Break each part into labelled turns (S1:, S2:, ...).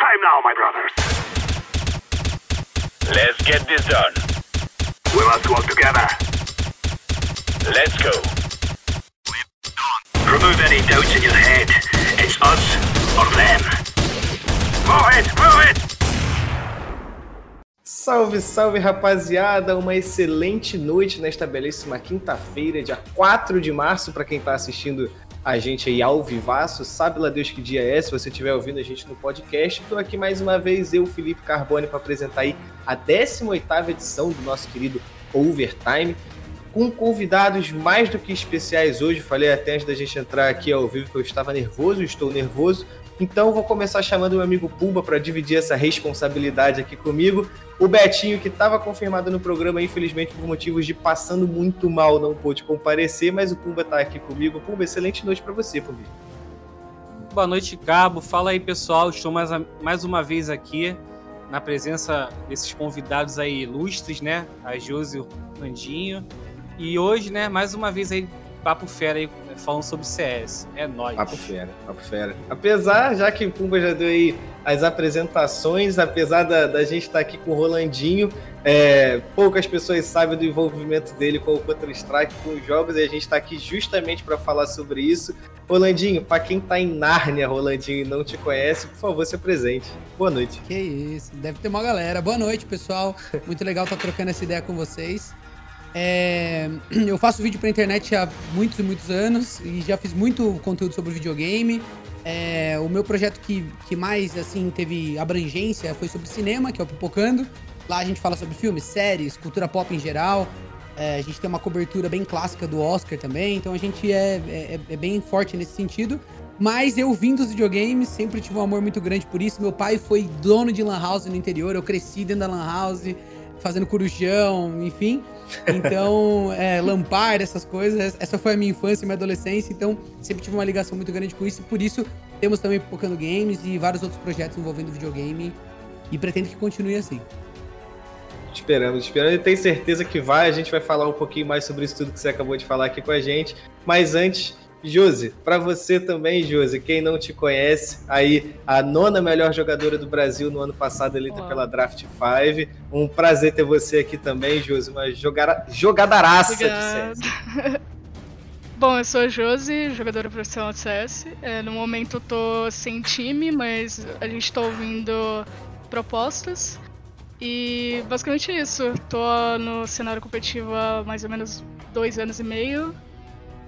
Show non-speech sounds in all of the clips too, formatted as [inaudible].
S1: time now, my brothers.
S2: Let's get this done.
S1: We must work together.
S2: Let's go.
S1: Remove any doubts in your head. It's us or them. Move it, move it!
S3: Salve, salve rapaziada! Uma excelente noite nesta belíssima quinta-feira, dia 4 de março, para quem está assistindo a gente aí ao vivaço. Sabe lá Deus que dia é, se você estiver ouvindo a gente no podcast. Estou aqui mais uma vez, eu, Felipe Carbone, para apresentar aí a 18ª edição do nosso querido Overtime, com convidados mais do que especiais hoje. Falei até antes da gente entrar aqui ao vivo que eu estava nervoso, estou nervoso. Então vou começar chamando meu amigo Pumba para dividir essa responsabilidade aqui comigo. O Betinho, que estava confirmado no programa, infelizmente por motivos de passando muito mal, não pôde comparecer, mas o Pumba está aqui comigo. Pumba, excelente noite para você, Pumba.
S4: Boa noite, Cabo. Fala aí, pessoal. Estou mais, mais uma vez aqui na presença desses convidados aí ilustres, né? A Josi e o Landinho. E hoje, né, mais uma vez aí, papo fera aí, falando sobre CS. É nóis.
S3: Papo fera, papo fera. Apesar, já que o Pumba já deu aí as apresentações, apesar da, da gente estar aqui com o Rolandinho, é, poucas pessoas sabem do envolvimento dele com o Counter-Strike, com os jogos, e a gente está aqui justamente para falar sobre isso. Rolandinho, para quem está em Nárnia, Rolandinho, e não te conhece, por favor, se apresente. Boa noite.
S5: Que isso, deve ter uma galera. Boa noite, pessoal. Muito legal estar trocando essa ideia com vocês. É, [clears throat] eu faço vídeo pra internet há muitos e muitos anos e já fiz muito conteúdo sobre videogame. É, o meu projeto que, que mais assim teve abrangência foi sobre cinema, que é o Pipocando. Lá a gente fala sobre filmes, séries, cultura pop em geral. É, a gente tem uma cobertura bem clássica do Oscar também, então a gente é, é, é bem forte nesse sentido. Mas eu vim dos videogames, sempre tive um amor muito grande por isso. Meu pai foi dono de lan house no interior, eu cresci dentro da lan house, fazendo corujão, enfim. Então, é, essas coisas, essa foi a minha infância e minha adolescência, então sempre tive uma ligação muito grande com isso, por isso temos também Pipocando Games e vários outros projetos envolvendo videogame, e pretendo que continue assim.
S3: Esperamos, esperando e tenho certeza que vai. A gente vai falar um pouquinho mais sobre isso tudo que você acabou de falar aqui com a gente. Mas antes, Josi, para você também, Josi, quem não te conhece, aí a nona melhor jogadora do Brasil no ano passado, eleita pela Draft 5. Um prazer ter você aqui também, Josi, uma jogara, jogadaraça
S6: Obrigada. de CS. [laughs] Bom, eu sou a Josi, jogadora profissional de CS. É, no momento eu tô sem time, mas a gente tá ouvindo propostas. E basicamente isso. Tô no cenário competitivo há mais ou menos dois anos e meio.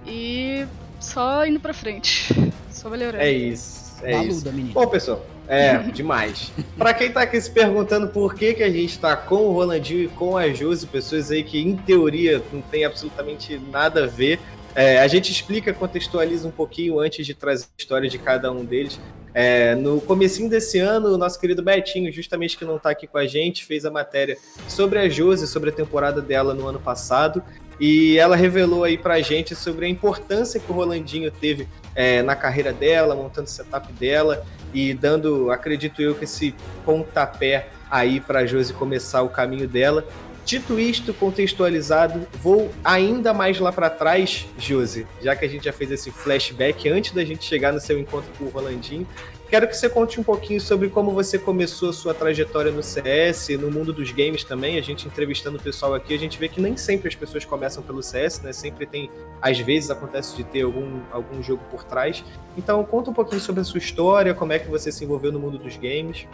S6: E só indo pra frente. Só melhorando.
S3: É isso. É
S5: Baluda,
S3: isso.
S5: menino.
S3: Bom, pessoal, é [laughs] demais. Pra quem tá aqui se perguntando por que, que a gente tá com o Rolandinho e com a Josi, pessoas aí que em teoria não tem absolutamente nada a ver. É, a gente explica, contextualiza um pouquinho antes de trazer a história de cada um deles. É, no comecinho desse ano, o nosso querido Betinho, justamente que não está aqui com a gente, fez a matéria sobre a Josi, sobre a temporada dela no ano passado. E ela revelou aí pra gente sobre a importância que o Rolandinho teve é, na carreira dela, montando o setup dela e dando, acredito eu, que esse pontapé aí pra Josi começar o caminho dela. Dito isto, contextualizado, vou ainda mais lá para trás, Josi, já que a gente já fez esse flashback antes da gente chegar no seu encontro com o Rolandinho. Quero que você conte um pouquinho sobre como você começou a sua trajetória no CS, no mundo dos games também. A gente entrevistando o pessoal aqui, a gente vê que nem sempre as pessoas começam pelo CS, né? Sempre tem, às vezes acontece de ter algum, algum jogo por trás. Então, conta um pouquinho sobre a sua história, como é que você se envolveu no mundo dos games.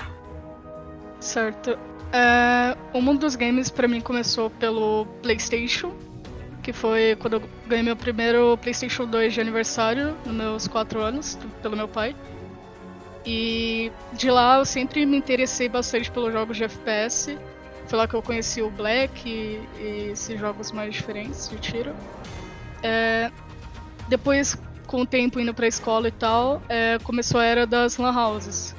S6: Certo. É, o mundo dos games pra mim começou pelo PlayStation, que foi quando eu ganhei meu primeiro PlayStation 2 de aniversário, nos meus 4 anos, pelo meu pai. E de lá eu sempre me interessei bastante pelos jogos de FPS. Foi lá que eu conheci o Black e, e esses jogos mais diferentes de tiro. É, depois, com o tempo indo pra escola e tal, é, começou a era das lan houses.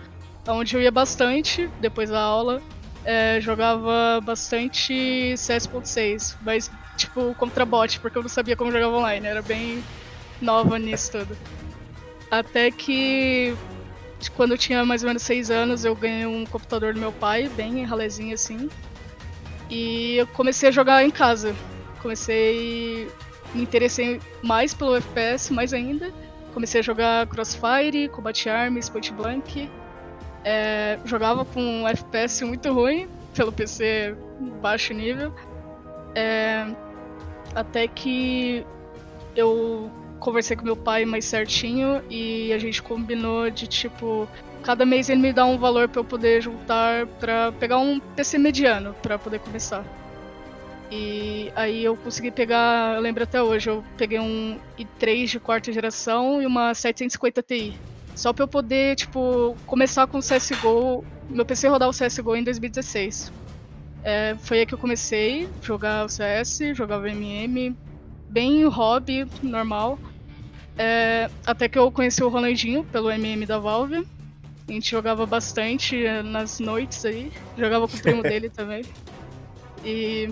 S6: Onde eu ia bastante, depois da aula, é, jogava bastante CS.6, mas tipo contra bot, porque eu não sabia como jogava online, era bem nova nisso tudo. Até que quando eu tinha mais ou menos 6 anos, eu ganhei um computador do meu pai, bem ralezinho assim. E eu comecei a jogar em casa. Comecei. Me interessei mais pelo FPS, mais ainda. Comecei a jogar Crossfire, Combat Arms, Point Blank. É, jogava com um FPS muito ruim, pelo PC baixo nível. É, até que eu conversei com meu pai mais certinho e a gente combinou de tipo cada mês ele me dá um valor para eu poder juntar para pegar um PC mediano para poder começar. E aí eu consegui pegar, eu lembro até hoje, eu peguei um i3 de quarta geração e uma 750 Ti. Só para eu poder, tipo, começar com o CSGO, meu PC rodar o CSGO em 2016. É, foi aí que eu comecei a jogar o CS, jogava MM, bem hobby, normal. É, até que eu conheci o Rolandinho pelo MM da Valve. A gente jogava bastante é, nas noites aí. Jogava com o primo [laughs] dele também. E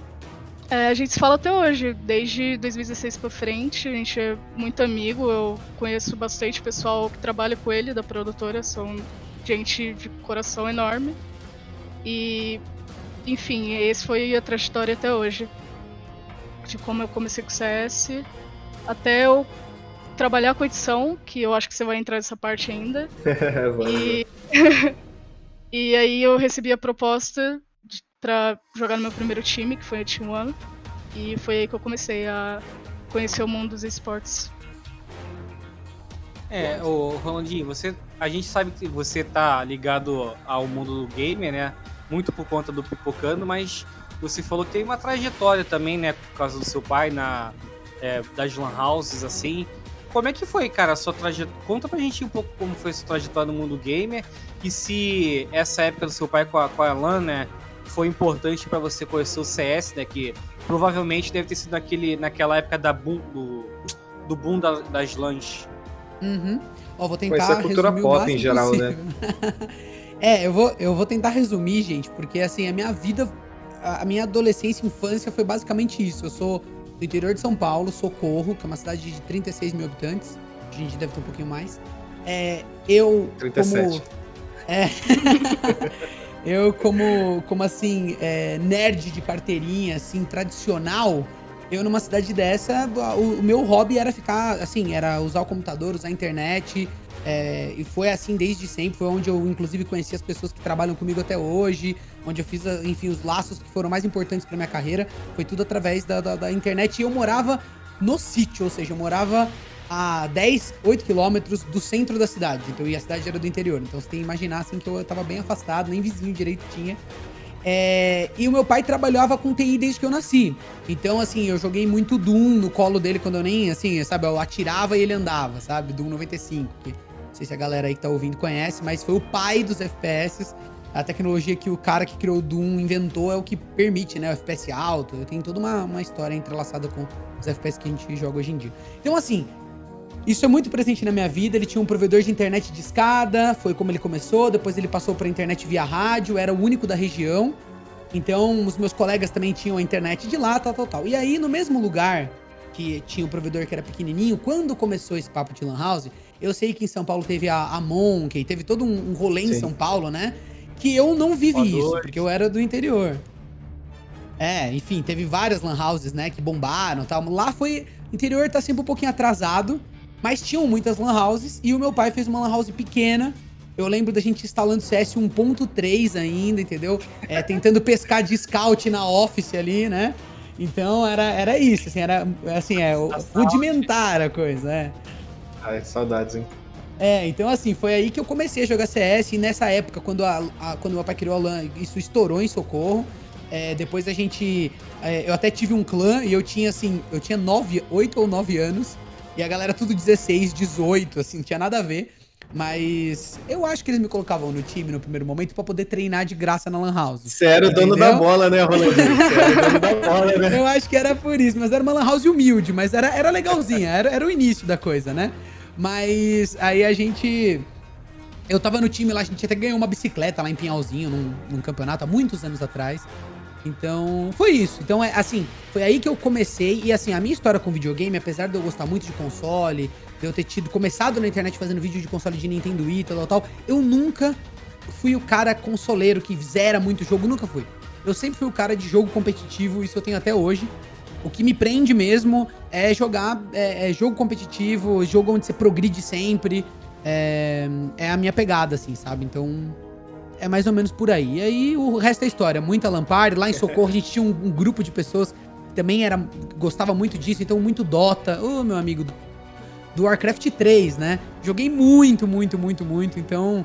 S6: é, a gente se fala até hoje, desde 2016 pra frente, a gente é muito amigo, eu conheço bastante pessoal que trabalha com ele, da produtora, são gente de coração enorme. E, enfim, esse foi a trajetória até hoje. De como eu comecei com o CS, até eu trabalhar com edição, que eu acho que você vai entrar nessa parte ainda. [laughs] e... [laughs] e aí eu recebi a proposta para jogar no meu primeiro time, que foi a Team One. E foi aí que eu comecei a conhecer o mundo dos esportes.
S4: É, o Rolandinho, você, a gente sabe que você tá ligado ao mundo do gamer, né? Muito por conta do Pipocando, mas você falou que tem uma trajetória também, né? Por causa do seu pai na é, das lan houses, assim. Como é que foi, cara, a sua trajetória? Conta pra gente um pouco como foi a sua trajetória no mundo gamer e se essa época do seu pai com a, com a LAN, né, foi importante para você conhecer o CS, né? Que provavelmente deve ter sido naquele, naquela época da boom, do, do boom da, das LANs.
S5: Uhum. Ó, vou tentar
S3: Foi essa cultura pop em geral,
S5: possível.
S3: né? [laughs]
S5: é, eu vou, eu vou tentar resumir, gente, porque assim, a minha vida, a minha adolescência e infância foi basicamente isso. Eu sou do interior de São Paulo, Socorro, que é uma cidade de 36 mil habitantes. A gente deve ter um pouquinho mais. É, eu,
S3: 37.
S5: como... É... [laughs] eu, como, como assim, é, nerd de carteirinha, assim, tradicional, eu numa cidade dessa, o, o, meu hobby era ficar, assim, era usar o computador, usar a internet, é, e foi assim desde sempre, foi onde eu inclusive conheci as pessoas que trabalham comigo até hoje, onde eu fiz, enfim, os laços que foram mais importantes para minha carreira, foi tudo através da, da, da internet, e eu morava no sítio, ou seja, eu morava a 10, 8 quilômetros do centro da cidade. Então, e a cidade era do interior. Então, você tem que imaginar assim que eu tava bem afastado, nem vizinho direito tinha. É, e o meu pai trabalhava com TI desde que eu nasci. Então, assim, eu joguei muito Doom no colo dele quando eu nem, assim, sabe, eu atirava e ele andava, sabe? Doom 95. Que não sei se a galera aí que tá ouvindo conhece, mas foi o pai dos FPS. A tecnologia que o cara que criou o Doom inventou é o que permite, né? O FPS alto. Tem toda uma, uma história entrelaçada com os FPS que a gente joga hoje em dia. Então, assim, isso é muito presente na minha vida. Ele tinha um provedor de internet de escada, foi como ele começou. Depois ele passou para internet via rádio, era o único da região. Então, os meus colegas também tinham a internet de lá, tal, tal, tal. E aí, no mesmo lugar que tinha o provedor que era pequenininho, quando começou esse papo de Lan House, eu sei que em São Paulo teve a, a Monkey, teve todo um, um rolê Sim. em São Paulo, né? Que eu não vivi isso, porque eu era do interior. É, enfim, teve várias lan houses, né, que bombaram e tal. Lá foi. O interior tá sempre um pouquinho atrasado. Mas tinham muitas lan houses e o meu pai fez uma lan house pequena. Eu lembro da gente instalando CS 1.3 ainda, entendeu? É, [laughs] tentando pescar de scout na office ali, né? Então era, era isso, assim, era assim, é, rudimentar a coisa, é.
S3: Ai, saudades, hein?
S5: É, então assim, foi aí que eu comecei a jogar CS e nessa época, quando, a, a quando meu pai criou a LAN, isso estourou em Socorro. É, depois a gente. É, eu até tive um clã e eu tinha assim, eu tinha 9, 8 ou 9 anos. E a galera tudo 16, 18, assim, não tinha nada a ver. Mas eu acho que eles me colocavam no time no primeiro momento para poder treinar de graça na Lan House.
S3: Você era o dono da bola, né, Rolandinho? Você era o dono da [laughs] bola, né?
S5: Eu acho que era por isso, mas era uma Lan House humilde, mas era, era legalzinha, era, era o início da coisa, né? Mas aí a gente. Eu tava no time lá, a gente até ganhou uma bicicleta lá em Pinhalzinho, num, num campeonato há muitos anos atrás. Então, foi isso. Então, é assim, foi aí que eu comecei. E assim, a minha história com videogame, apesar de eu gostar muito de console, de eu ter tido começado na internet fazendo vídeo de console de Nintendo e tal, tal, eu nunca fui o cara consoleiro que zera muito jogo, nunca fui. Eu sempre fui o cara de jogo competitivo, isso eu tenho até hoje. O que me prende mesmo é jogar é, é jogo competitivo, jogo onde você progride sempre. É, é a minha pegada, assim, sabe? Então, é mais ou menos por aí. E aí o resto é história. Muita Lampard. Lá em [laughs] Socorro a gente tinha um, um grupo de pessoas que também era, gostava muito disso, então muito Dota. Ô, meu amigo, do Warcraft 3, né? Joguei muito, muito, muito, muito. Então,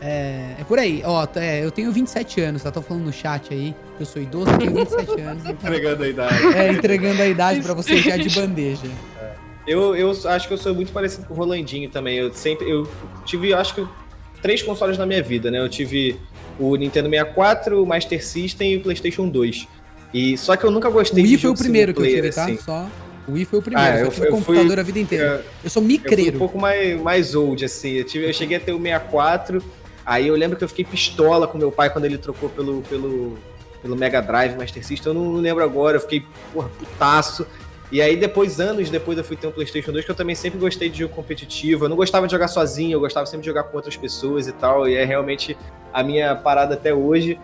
S5: é, é por aí. Ó, é, eu tenho 27 anos, tá? Tô falando no chat aí. Eu sou idoso, tenho 27 anos. Então,
S3: Entregando a idade.
S5: é, entregando a idade pra você já de bandeja.
S3: Eu, eu acho que eu sou muito parecido com o Rolandinho também. Eu sempre. Eu tive, acho que, três consoles na minha vida, né? Eu tive o Nintendo 64, o Master System e o PlayStation 2. E, só que eu nunca
S5: O
S3: gostei
S5: Wii
S3: de
S5: foi o primeiro que eu tive, tá?
S3: assim.
S5: Só. O Wii foi o primeiro.
S3: Ah,
S5: eu
S3: eu-
S5: tive
S3: eu
S5: computador
S3: fui-
S5: a vida inteira.
S3: Eu-
S5: Eu sou
S3: Eu fui um
S5: micreiro.
S3: pouco mais, mais old, assim. Eu, tive, eu cheguei a ter o 64. Aí eu lembro que eu fiquei pistola com meu pai quando ele trocou pelo, pelo, pelo Mega Drive, Master System. Eu não lembro agora, eu fiquei, porra, putaço. E aí depois, anos depois, eu fui ter um Playstation 2, que eu também sempre gostei de jogo competitivo. Eu não gostava de jogar sozinho, eu gostava sempre de jogar com outras pessoas e tal. E é realmente a minha parada até hoje.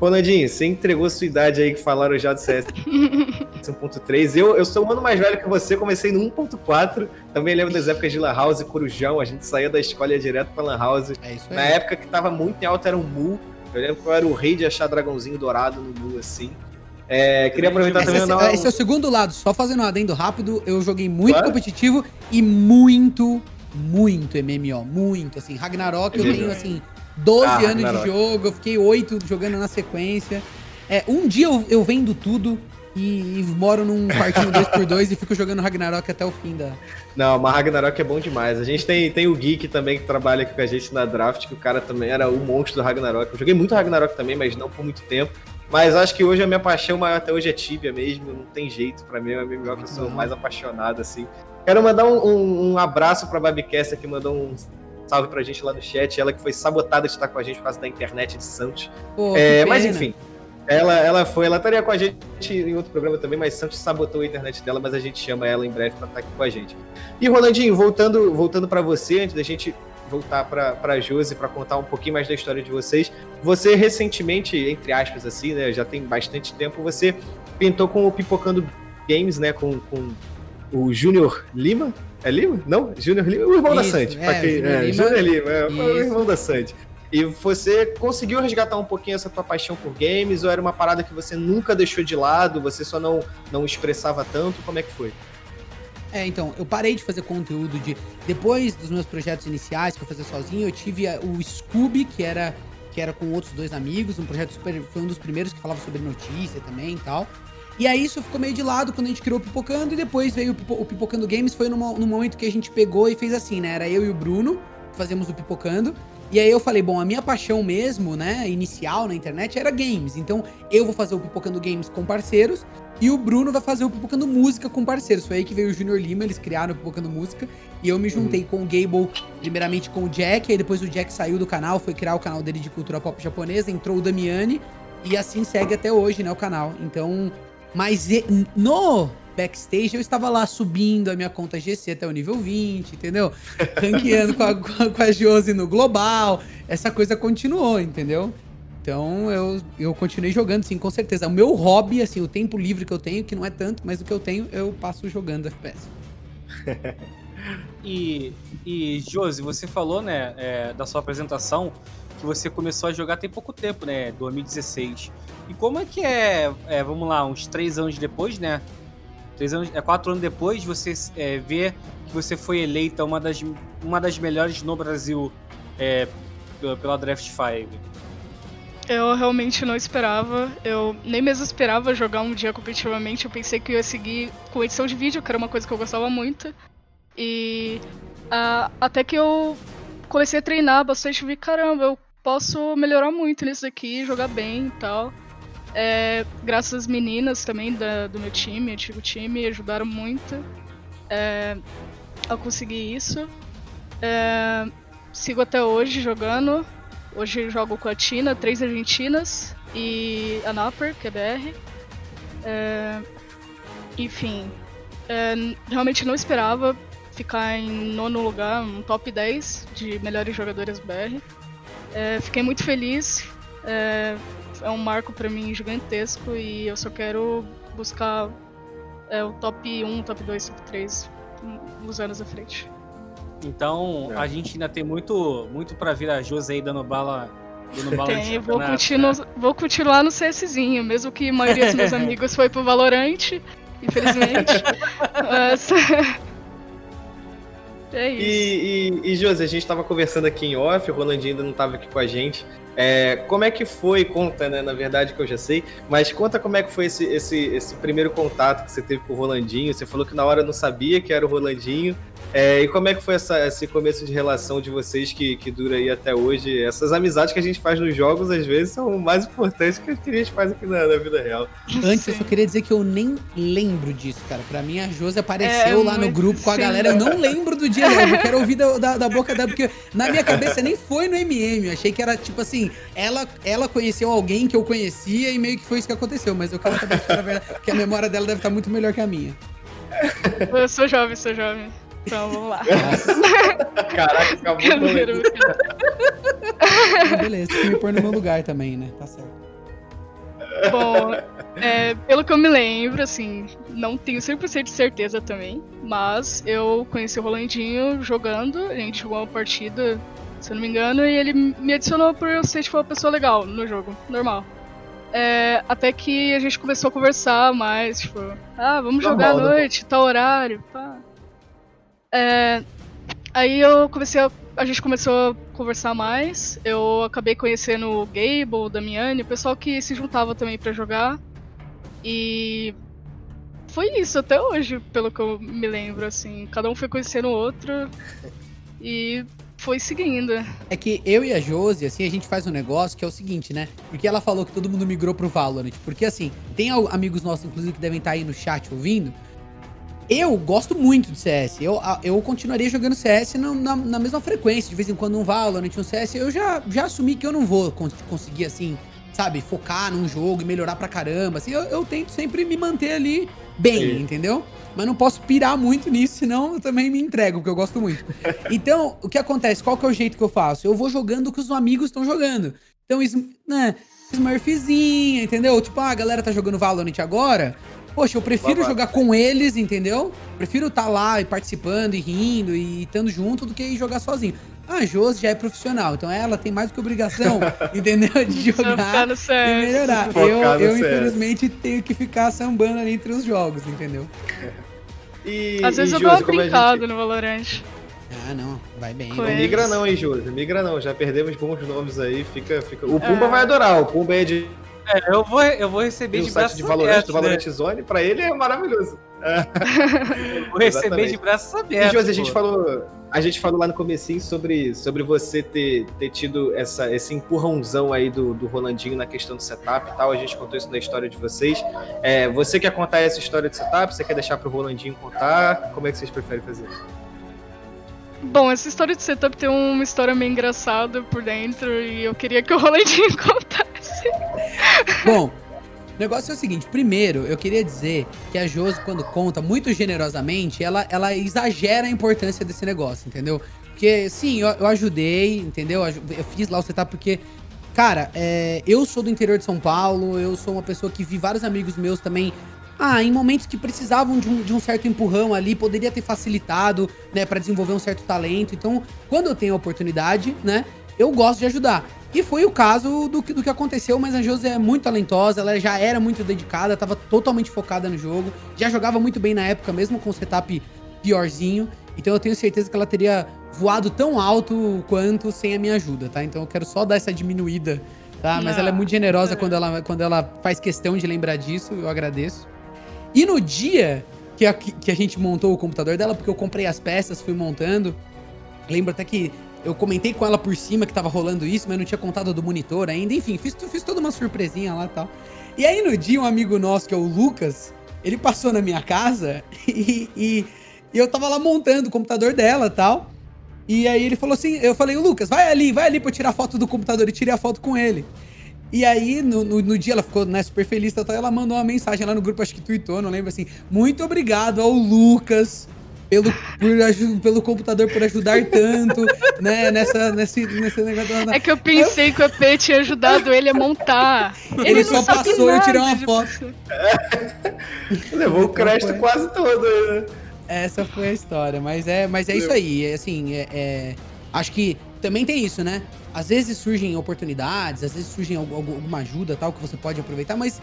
S3: Ronaldinho, você entregou sua idade aí que falaram já do CS 1.3. [laughs] Eu, eu sou um ano mais velho que você, comecei no 1.4. Também lembro das épocas de Lan House e Corujão. A gente saía da escola direto pra Lan House.
S5: É isso
S3: Na época que tava muito em alta era um Mu. Eu lembro que eu era o rei de achar dragãozinho dourado no Mu, assim. É, queria aproveitar
S5: Esse,
S3: também e
S5: é,
S3: dar
S5: esse é o segundo lado, só fazendo um adendo rápido, eu joguei muito
S3: Claro.
S5: competitivo e muito, muito MMO, muito, assim, Ragnarok eu tenho, assim, 12
S3: Ah,
S5: anos de
S3: Ragnarok.
S5: jogo, eu fiquei 8 jogando na sequência, é, um dia eu, eu vendo tudo e, e moro num quartinho [laughs] 2x2 e fico jogando Ragnarok até o fim da...
S3: Não, mas Ragnarok é bom demais. A gente tem, tem o Geek também que trabalha aqui com a gente na draft, que o cara também era o monstro do Ragnarok. Eu joguei muito Ragnarok também, mas não por muito tempo. Mas acho que hoje a minha paixão maior até hoje é Tibia mesmo, não tem jeito pra mim, é o MMO que eu sou mais apaixonado, assim. Quero mandar um, um, um abraço pra Babicast que mandou um salve pra gente lá no chat, ela que foi sabotada de estar com a gente por causa da internet de Santos.
S5: Pô,
S3: É, mas enfim, ela, ela foi, ela estaria com a gente em outro programa também, mas Santos sabotou a internet dela, mas a gente chama ela em breve pra estar aqui com a gente. E Rolandinho, voltando, voltando para você, antes da gente voltar pra, pra Josi pra contar um pouquinho mais da história de vocês, você recentemente, entre aspas assim, né, já tem bastante tempo, você pintou com o Pipocando Games, né, com, com o Júnior Lima? É Lima? Não? Júnior Lima? O irmão da
S5: Isso,
S3: Santi.
S5: é,
S3: pra quem-
S5: Júnior
S3: é,
S5: Lima.
S3: Júnior Lima, é, foi o irmão da Santi. E você conseguiu resgatar um pouquinho essa tua paixão por games ou era uma parada que você nunca deixou de lado, você só não, não expressava tanto? Como é que foi?
S5: É, então, eu parei de fazer conteúdo de. Depois dos meus projetos iniciais que eu fazia sozinho, eu tive o Scooby, que era, que era com outros dois amigos, um projeto super. Foi um dos primeiros que falava sobre notícia também e tal. E aí isso ficou meio de lado quando a gente criou o Pipocando, e depois veio o, Pipo- o Pipocando Games, foi num momento que a gente pegou e fez assim, né? Era eu e o Bruno, que fazíamos o Pipocando. E aí eu falei, bom, a minha paixão mesmo, né, inicial na internet era games. Então eu vou fazer o Pipocando Games com parceiros e o Bruno vai fazer o Pipocando Música com parceiros. Foi aí que veio o Junior Lima, eles criaram o Pipocando Música. E eu me juntei com o Gable, primeiramente com o Jack, aí depois o Jack saiu do canal, foi criar o canal dele de cultura pop japonesa, entrou o Damiani, e assim segue até hoje, né, o canal. Então, mas e- no backstage eu estava lá subindo a minha conta GC até o nível 20, entendeu? Ranqueando com a, com a- Josi no global. Essa coisa continuou, entendeu? Então eu, eu continuei jogando, sim, com certeza. O meu hobby, assim, o tempo livre que eu tenho, que não é tanto, mas o que eu tenho, eu passo jogando FPS. [laughs]
S4: E, e Josi, você falou, né, é, da sua apresentação, que você começou a jogar tem pouco tempo, né, 2016. E como é que é, é, vamos lá, uns três anos depois, né, três anos, é quatro anos depois, você é, vê que você foi eleita uma das, uma das melhores no Brasil é, pela- Draft 5.
S6: Eu realmente não esperava. Eu nem mesmo esperava jogar um dia competitivamente. Eu pensei que eu ia seguir com edição de vídeo, que era uma coisa que eu gostava muito. E ah, até que eu comecei a treinar bastante, vi, caramba, eu posso melhorar muito nisso daqui, jogar bem e tal. É, graças às meninas também da- do meu time, antigo time, ajudaram muito é, a conseguir isso. É, sigo até hoje jogando. Hoje jogo com a Tina, três argentinas e a Napper, que é BR. É, enfim, é, realmente não esperava ficar em nono lugar, um top 10 de melhores jogadoras BR. É, fiquei muito feliz, é, um marco pra mim gigantesco e eu só quero buscar é, o top 1, top 2, top 3 nos anos à frente.
S4: Então,
S3: É.
S4: a gente ainda tem muito, muito para vir a Josi aí dando bala Dando
S6: Tem, vou, continuar,
S4: né?
S6: vou continuar no CSzinho, mesmo que a maioria dos meus [laughs] amigos foi pro Valorante, infelizmente. [laughs] Mas... é isso.
S3: E, e, e Josi, a gente tava conversando aqui em off, o Rolandinho ainda não tava aqui com a gente. É, como é que foi, conta, né? Na verdade que eu já sei, mas conta como é que foi esse, esse, esse primeiro contato que você teve com o Rolandinho. Você falou que na hora não sabia que era o Rolandinho. É, e como é que foi essa, esse começo de relação de vocês que, que dura aí até hoje? Essas amizades que a gente faz nos jogos, às vezes, são mais importantes que as que a gente faz aqui na, na vida real.
S5: Antes, eu
S6: Sim.
S5: só queria dizer que eu nem lembro disso, cara. Pra mim, a Josi apareceu
S6: É,
S5: lá no grupo com a galera. Eu não lembro do dia dela. Eu quero ouvir da, da, da boca dela, porque na minha cabeça nem foi no MM. Eu achei que era tipo assim: ela, ela conheceu alguém que eu conhecia e meio que foi isso que aconteceu. Mas eu quero saber se era verdade, porque a memória dela deve estar muito melhor que a minha.
S6: Eu sou jovem, sou jovem. Então vamos lá.
S3: Caraca, acabou
S6: brincadeira.
S5: Ah, beleza, tem que me pôr no meu lugar também, né? Tá certo.
S6: Bom, é, pelo que eu me lembro, assim, não tenho 100% de certeza também, mas eu conheci o Rolandinho jogando, a gente jogou uma partida, se eu não me engano, e ele me adicionou por eu ser, tipo, uma pessoa legal no jogo, normal. É, até que a gente começou a conversar mais, tipo, ah, vamos jogar à
S3: Normal, né?
S6: noite, tal horário, pá. É, aí eu comecei a. A gente começou a conversar mais. Eu acabei conhecendo o Gable, o Damiani, o pessoal que se juntava também pra jogar. E foi isso até hoje, pelo que eu me lembro, assim. Cada um foi conhecendo o outro [laughs] e foi seguindo.
S5: É que eu e a Josi, assim, a gente faz um negócio que é o seguinte, né? Porque ela falou que todo mundo migrou pro Valorant. Porque, assim, tem amigos nossos, inclusive, que devem estar aí no chat ouvindo. Eu gosto muito de CS. Eu, eu continuaria jogando CS na, na- na mesma frequência. De vez em quando um Valorant, um CS. Eu já, já assumi que eu não vou con- conseguir, assim, sabe, focar num jogo e melhorar pra caramba. Assim, eu, eu tento sempre me manter ali bem,
S3: Sim.
S5: entendeu? Mas não posso pirar muito nisso, senão eu também me entrego, porque eu gosto muito. [laughs] Então, o que acontece? Qual que é o jeito que eu faço? Eu vou jogando o que os amigos estão jogando. Então, isso, né, Smurfzinha, entendeu? Tipo, ah, a galera tá jogando Valorant agora. Poxa, eu prefiro
S3: Babaca.
S5: jogar com eles, entendeu? Prefiro estar lá e participando e rindo e estando junto do que ir jogar sozinho. A Josi já é profissional, então ela tem mais do que obrigação, [laughs] entendeu? De jogar e melhorar.
S3: Focar
S5: Eu, eu infelizmente, tenho que ficar sambando ali entre os jogos, entendeu?
S3: E,
S6: Às vezes
S3: e,
S6: eu dou uma brincada
S3: gente-
S6: no Valorant.
S5: Ah, não, vai bem.
S3: Não migra não, hein, Josi? Migra não. Já perdemos bons nomes aí. Fica, fica... O Pumba
S6: Ah.
S3: vai adorar. O Pumba é de
S4: É, eu vou, eu vou receber
S3: do
S4: de braços
S3: de Valorant,
S4: abertos,
S3: do
S4: né?
S3: Valorant Zone. Pra ele é maravilhoso.
S4: Vou receber
S3: Exatamente.
S4: de braços
S3: E,
S4: abertos.
S3: Josi, a gente falou, a gente falou lá no comecinho sobre, sobre você ter, ter tido essa, esse empurrãozão aí do, do Rolandinho na questão do setup e tal. A gente contou isso na história de vocês. É, você quer contar essa história de setup? Você quer deixar pro Rolandinho contar? Como é que vocês preferem fazer?
S6: Bom, essa história de setup tem uma história meio engraçada por dentro e eu queria que o Rolandinho [laughs] contasse.
S5: Bom, o negócio é o seguinte: primeiro, eu queria dizer que a Josi, quando conta muito generosamente, ela, ela exagera a importância desse negócio, entendeu? Porque, sim, eu, eu ajudei, entendeu? Eu fiz lá o setup porque. Cara, é, eu sou do interior de São Paulo, eu sou uma pessoa que vi vários amigos meus também. Ah, em momentos que precisavam de um, de um certo empurrão ali, poderia ter facilitado, né, pra desenvolver um certo talento. Então, quando eu tenho a oportunidade, né, eu gosto de ajudar. E foi o caso do que, do que aconteceu, mas a Josi é muito talentosa, ela já era muito dedicada, tava totalmente focada no jogo, já jogava muito bem na época, mesmo com o setup piorzinho. Então eu tenho certeza que ela teria voado tão alto quanto sem a minha ajuda, tá? Então eu quero só dar essa diminuída, tá? Mas ela é muito generosa quando ela, quando ela faz questão de lembrar disso, eu agradeço. E no dia que a, que a gente montou o computador dela, porque eu comprei as peças, fui montando, lembro até que eu comentei com ela por cima que tava rolando isso, mas não tinha contado do monitor ainda. Enfim, fiz, fiz toda uma surpresinha lá e tal. E aí no dia, um amigo nosso, que é o Lucas, ele passou na minha casa [laughs] e, e- e eu tava lá montando o computador dela e tal. E aí ele falou assim, eu falei, Lucas, vai ali, vai ali pra eu tirar foto do computador e tirei a foto com ele. E aí, no, no, no dia, ela ficou né, super feliz, tal, ela mandou uma mensagem lá no grupo, acho que tweetou, não lembro assim. Muito obrigado ao Lucas pelo, por pelo computador por ajudar tanto, [laughs] né, nessa, nesse, nesse negócio. da-
S6: É que eu pensei que o EP tinha ajudado ele a montar.
S5: Ele
S6: não
S5: só passou, eu
S6: nada
S5: tirei uma foto. [laughs] [laughs]
S3: Levou o crédito
S5: foi.
S3: quase todo né?
S5: Essa foi a história, mas é, mas é isso aí, é, assim, é, é- acho que também tem isso, né? Às vezes surgem oportunidades, às vezes surgem algu- algu- alguma ajuda tal que você pode aproveitar, mas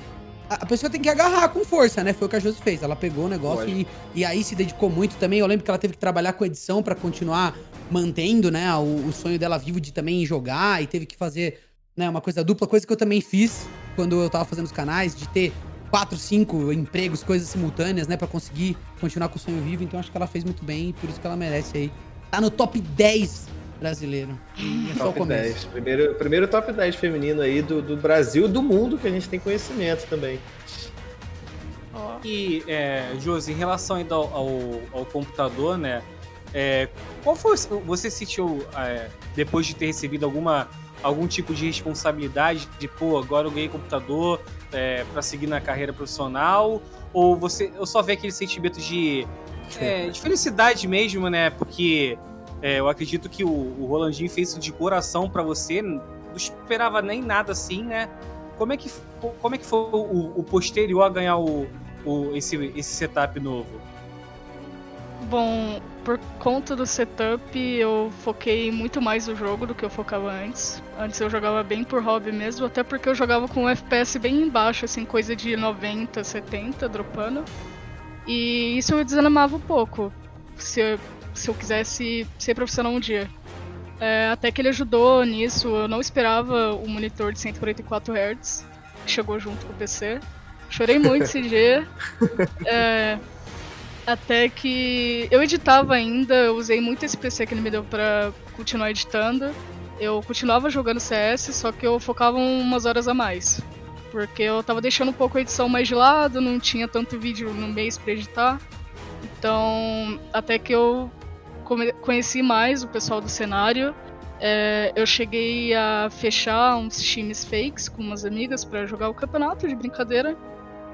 S5: a pessoa tem que agarrar com força, né? Foi o que a Josi fez. Ela pegou o negócio e, e aí se dedicou muito também. Eu lembro que ela teve que trabalhar com edição pra continuar mantendo, né, o, o sonho dela vivo de também jogar e teve que fazer, né, uma coisa dupla, coisa que eu também fiz quando eu tava fazendo os canais, de ter quatro, cinco empregos, coisas simultâneas, né, Pra conseguir continuar com o sonho vivo. Então acho que ela fez muito bem e por isso que ela merece aí. Tá no top 10 brasileiro. É só o
S3: Top
S5: começo.
S3: 10. Primeiro, primeiro top 10 feminino aí do, do Brasil e do mundo que a gente tem conhecimento também.
S4: E, é, Josi, em relação ainda ao, ao, ao computador, né? é, qual foi. o- Você sentiu, é, depois de ter recebido alguma, algum tipo de responsabilidade de, pô, agora eu ganhei computador é, para seguir na carreira profissional? Ou você eu só vê aquele sentimento de, é, [laughs] de felicidade mesmo, né? Porque é, eu acredito que o, o Rolandinho fez isso de coração para você, não esperava nem nada assim, né? Como é que, como é que foi o, o posterior a ganhar o, o, esse, esse setup novo?
S6: Bom, por conta do setup, eu foquei muito mais no jogo do que eu focava antes. Antes eu jogava bem por hobby mesmo, até porque eu jogava com um FPS bem embaixo, assim, coisa de 90, 70, dropando. E isso me desanimava um pouco, se eu, se eu quisesse ser profissional um dia. É, até que ele ajudou nisso, eu não esperava o monitor de 144 Hz, que chegou junto com o PC. Chorei muito esse [laughs] dia. É, até que eu editava ainda, eu usei muito esse PC que ele me deu pra continuar editando. Eu continuava jogando CS, só que eu focava umas horas a mais. Porque eu tava deixando um pouco a edição mais de lado, não tinha tanto vídeo no mês pra editar. Então, até que eu conheci mais o pessoal do cenário. é, eu cheguei a fechar uns times fakes com umas amigas pra jogar o campeonato de brincadeira.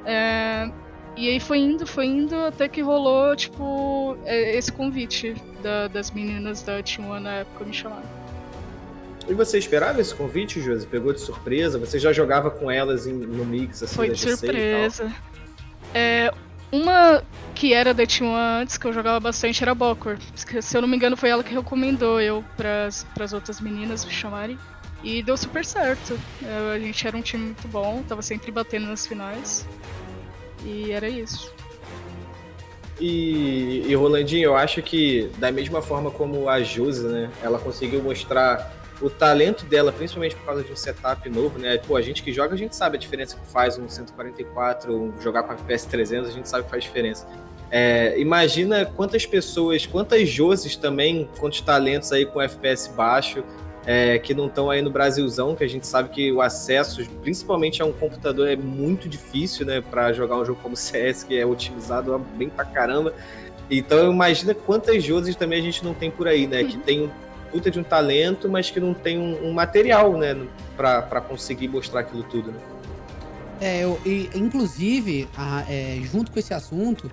S6: É, e aí foi indo, foi indo, até que rolou, tipo, é, esse convite da- das meninas da T1 na época me chamaram.
S3: E você esperava esse convite, Josi? Pegou de surpresa? Você já jogava com elas em- no mix, assim,
S6: Foi de surpresa. É, uma que era da T1 antes, que eu jogava bastante, era Bokor. Se eu não me engano, foi ela que recomendou eu pras, pras outras meninas me chamarem. E deu super certo. A gente era um time muito bom, tava sempre batendo nas finais. E era isso.
S3: E, e Rolandinho, eu acho que da mesma forma como a Josi, né, ela conseguiu mostrar o talento dela, principalmente por causa de um setup novo, né? Pô, a gente que joga, a gente sabe a diferença que faz um 144, um jogar com FPS 300, a gente sabe que faz diferença. É, imagina quantas pessoas, quantas Joses também, quantos talentos aí com FPS baixo, é, que não estão aí no Brasilzão, que a gente sabe que o acesso, principalmente a um computador, é muito difícil, né, para jogar um jogo como CS, que é otimizado bem pra caramba. Então imagina quantas Joses também a gente não tem por aí, né, que tem um puta de um talento, mas que não tem um, um material, né, pra conseguir mostrar aquilo tudo, né.
S5: É, eu, e, inclusive, a- é, junto com esse assunto,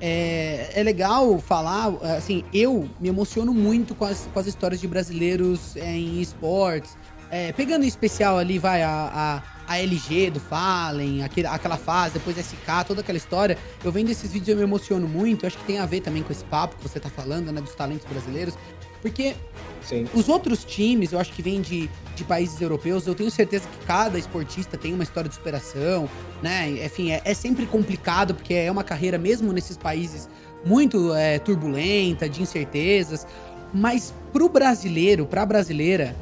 S5: é, é legal falar, assim, eu me emociono muito com as, com as histórias de brasileiros é, em esportes. É, pegando em especial ali, vai, a, a, a LG do Fallen, aquele, aquela fase, depois SK, toda aquela história. Eu vendo esses vídeos eu me emociono muito, acho que tem a ver também com esse papo que você tá falando, né, dos talentos brasileiros. Porque
S3: Sim.
S5: os outros times, eu acho que vêm de, de países europeus, eu tenho certeza que cada esportista tem uma história de superação, né? Enfim, é, é sempre complicado, porque é uma carreira, mesmo nesses países, muito é, turbulenta, de incertezas. Mas pro brasileiro, pra brasileira,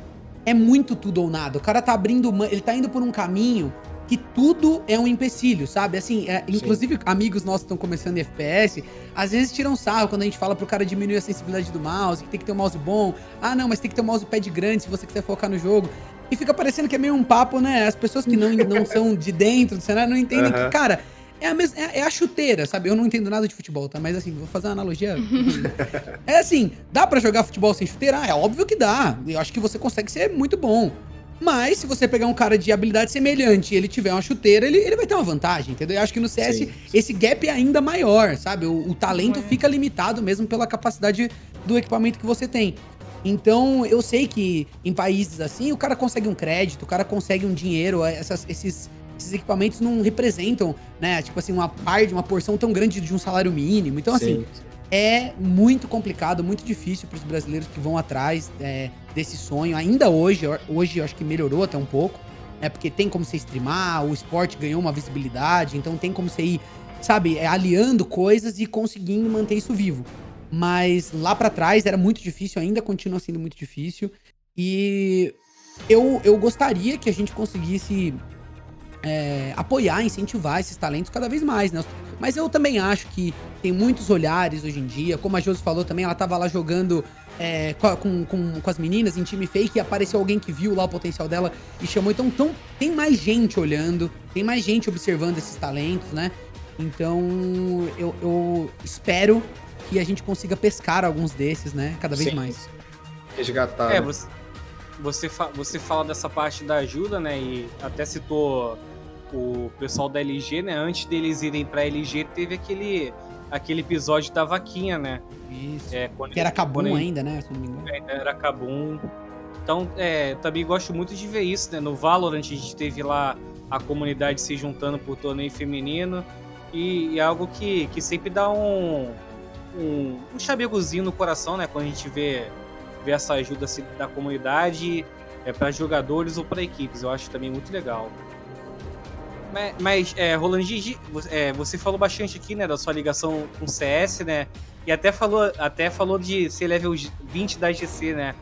S5: é muito tudo ou nada. O cara tá abrindo, ele tá indo por um caminho que tudo é um empecilho, sabe? Assim, é, inclusive amigos nossos estão começando em FPS, às vezes tiram sarro quando a gente fala pro cara diminuir a sensibilidade do mouse, que tem que ter um mouse bom. Ah, não, mas tem que ter um mousepad grande se você quiser focar no jogo. E fica parecendo que é meio um papo, né? As pessoas que não, [laughs] não são de dentro do cenário não entendem
S3: Aham.
S5: que, cara, é a, mesma, é, é a chuteira, sabe? Eu não entendo nada de futebol, tá? Mas assim, vou fazer uma analogia. [laughs] é assim, dá pra jogar futebol sem chuteira? Ah, é óbvio que dá. Eu acho que você consegue ser muito bom. Mas se você pegar um cara de habilidade semelhante e ele tiver uma chuteira, ele, ele vai ter uma vantagem, entendeu? Eu acho que no CS
S3: Sim.
S5: esse gap é ainda maior, sabe? O, o talento
S6: É.
S5: fica limitado mesmo pela capacidade do equipamento que você tem. Então, eu sei que em países assim, o cara consegue um crédito, o cara consegue um dinheiro, essas- esses, esses equipamentos não representam, né, tipo assim, uma parte, uma porção tão grande de um salário mínimo. Então, assim,
S3: Sim.
S5: é muito complicado, muito difícil para os brasileiros que vão atrás. é, desse sonho. Ainda hoje, hoje eu acho que melhorou até um pouco, né? Porque tem como você streamar, o esporte ganhou uma visibilidade, então tem como você ir, sabe, é, aliando coisas e conseguindo manter isso vivo. Mas lá pra trás era muito difícil, ainda continua sendo muito difícil. E eu, eu gostaria que a gente conseguisse é, apoiar, incentivar esses talentos cada vez mais, né? Mas eu também acho que tem muitos olhares hoje em dia. Como a Josi falou também, ela tava lá jogando é, com, com, com, as meninas em time fake e apareceu alguém que viu lá o potencial dela e chamou. Então, então tem mais gente olhando, tem mais gente observando esses talentos, né? Então eu, eu espero que a gente consiga pescar alguns desses, né? Cada vez Sim. mais.
S3: Resgatar.
S4: É, você, você, fa você fala dessa parte da ajuda, né? E até citou o pessoal da LG, né? Antes deles irem pra LG, teve aquele, aquele episódio da vaquinha, né?
S5: Isso. É, que era Kabum ainda, né? Se não me engano.
S4: É, era Kabum. Então, é, também gosto muito de ver isso, né? No Valorant a gente teve lá a comunidade se juntando por torneio feminino. E, e é algo que, que sempre dá um, um, um chamegozinho no coração, né? Quando a gente vê, vê essa ajuda assim, da comunidade é, para jogadores ou para equipes. Eu acho também muito legal. Mas, mas é, Roland, é, você falou bastante aqui, né, da sua ligação com o CS, né? E até falou, até falou de ser level 20 da GC, né?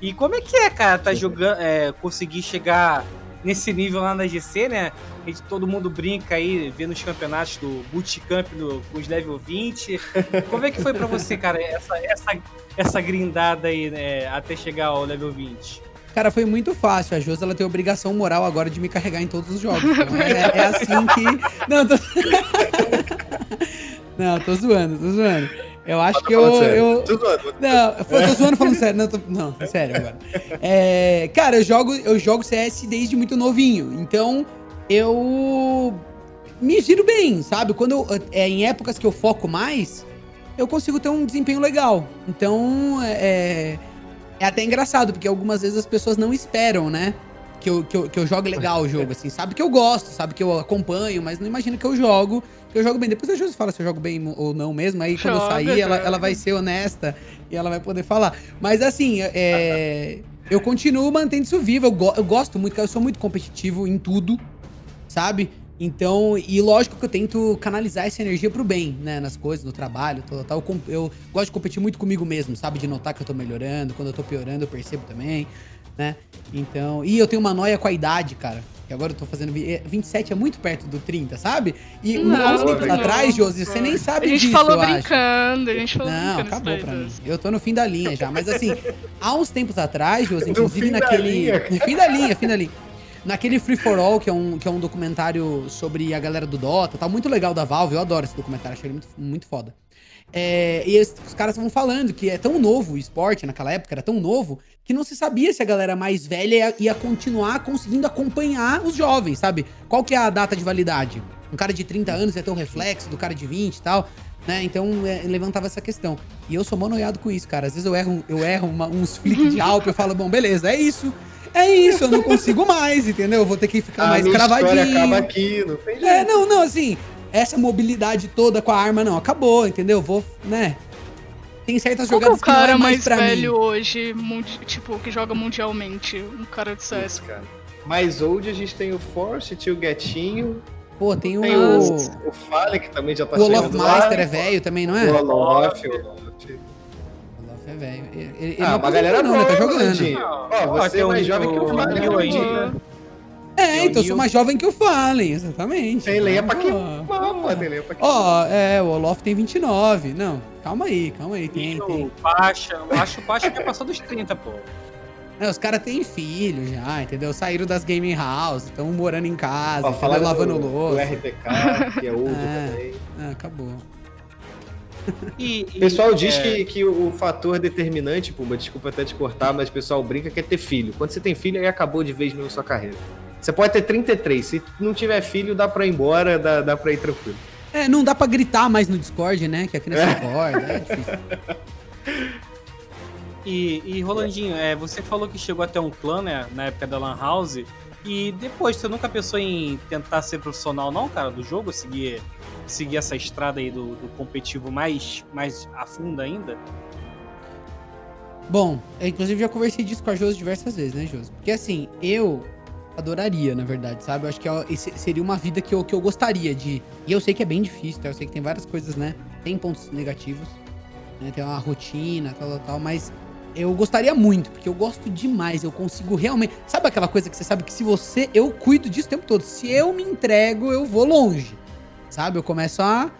S4: E como é que é, cara, tá jogando, é, conseguir chegar nesse nível lá na GC, né? A gente, todo mundo brinca aí, vendo os campeonatos do Bootcamp no, com os level 20. Como é que foi para você, cara, essa, essa, essa grindada aí, né, até chegar ao level 20?
S5: Cara, foi muito fácil. A Josi, ela tem obrigação moral agora de me carregar em todos os jogos. [laughs] Então é, é, assim que... Não, tô... [laughs] Não, tô zoando, tô zoando. Eu acho que eu. eu... Tô zoando. Não, eu tô zoando falando [laughs] sério. Não, tô... não, sério agora. É, cara, eu jogo, eu jogo CS desde muito novinho. Então, eu me giro bem, sabe? Quando eu, é em épocas que eu foco mais, eu consigo ter um desempenho legal. Então, é, é até engraçado, porque algumas vezes as pessoas não esperam, né? Que eu, que eu, que eu jogue legal o jogo, assim. Sabe que eu gosto, sabe que eu acompanho, mas não imagina que eu jogo, que eu jogo bem. Depois a Júlia fala se eu jogo bem ou não mesmo. Aí quando eu sair, ela, ela vai ser honesta e ela vai poder falar. Mas assim, é, eu continuo mantendo isso vivo. Eu, go, eu gosto muito, eu sou muito competitivo em tudo, sabe? Então, e lógico que eu tento canalizar essa energia pro bem, né? Nas coisas, no trabalho, tal, tal. Eu, eu, gosto de competir muito comigo mesmo, sabe? De notar que eu tô melhorando. Quando eu tô piorando, eu percebo também, né? Então, e eu tenho uma noia com a idade, cara. Que agora eu tô fazendo. 27 é muito perto do 30, sabe? E não, uns tempos atrás, Josi, você nem sabe disso.
S6: A gente disso, falou brincando, acho. a gente falou
S5: Não, acabou pra mim. Eu tô no fim da linha já. Mas assim, há uns tempos atrás, Josi, inclusive naquele. No fim da linha, fim da linha. Naquele Free for All, que é um, que é um documentário sobre a galera do Dota, tá muito legal da Valve, eu adoro esse documentário, achei ele muito, muito foda. É, e os, os caras estavam falando que é tão novo o esporte, naquela época era tão novo, que não se sabia se a galera mais velha ia, ia, continuar conseguindo acompanhar os jovens, sabe? Qual que é a data de validade? Um cara de 30 anos ia ter um reflexo do cara de 20 e tal, né? Então é, levantava essa questão. E eu sou monoiado com isso, cara. Às vezes eu erro, eu erro uma, uns flicks de álcool, eu falo, bom, beleza, é isso. É isso, eu não consigo mais, entendeu? Eu vou ter que ficar a mais cravadinho.
S3: acaba aqui, não tem é, jeito.
S5: É, não, não, assim, essa mobilidade toda com a arma não acabou, entendeu? Vou, né? Tem certas Qual jogadas
S6: que, é o cara
S5: que não é
S6: mais,
S5: mais
S6: velho
S5: mim.
S6: hoje, tipo, que joga mundialmente, um cara de CS. Isso, cara.
S3: Mais old a gente tem o Force, tinha o Gatinho.
S5: Pô, tem,
S3: tem
S5: o...
S3: o Fallen, que também já tá
S5: o chegando O Olaf Master é velho também, não é?
S3: O Olof, o Olof
S5: é velho. Ele, ele
S3: ah,
S5: não
S3: uma galera
S5: não,
S3: né?
S5: Tá jogando.
S3: Ó, você é mais jovem que o Fallen ainda.
S5: É, então eu sou mais jovem que o Fallen, exatamente.
S3: Tem lenha pra queimar, pô, tem lenha pra queimar.
S5: Ó, é, o Olof tem 29. Não, calma aí, calma aí. Tem, tem.
S4: O Pacha, eu acho que o Pacha já passou dos 30, pô.
S5: É, os caras têm filho já, entendeu? Saíram das gaming house, estão morando em casa, Ó, lavando louça.
S3: O RTK, que é outro [laughs] é, também.
S5: É, acabou.
S3: E, e, o pessoal diz é... que, que o fator determinante, Puma, desculpa até te cortar, mas o pessoal brinca que é ter filho. Quando você tem filho, aí acabou de vez mesmo sua carreira. Você pode ter 33, se não tiver filho, dá pra ir embora, dá, dá pra ir tranquilo.
S5: É, não dá pra gritar mais no Discord, né? Que a criança é. acorda, é difícil. [laughs]
S4: E, e Rolandinho, é, você falou que chegou até um clã, né, na época da Lan House. E depois, você nunca pensou em tentar ser profissional, não, cara, do jogo? Seguir, seguir essa estrada aí do, do competitivo mais, mais a fundo ainda?
S5: Bom, eu inclusive já conversei disso com a Josi diversas vezes, né, Josi? Porque assim, eu adoraria, na verdade, sabe? Eu acho que esse seria uma vida que eu, que eu gostaria de. E eu sei que é bem difícil, tá? Eu sei que tem várias coisas, né? Tem pontos negativos, né? Tem uma rotina, tal, tal, tal, mas eu gostaria muito, porque eu gosto demais. Eu consigo realmente. Sabe aquela coisa que você sabe que se você. Eu cuido disso o tempo todo. Se eu me entrego, eu vou longe. Sabe? Eu começo a.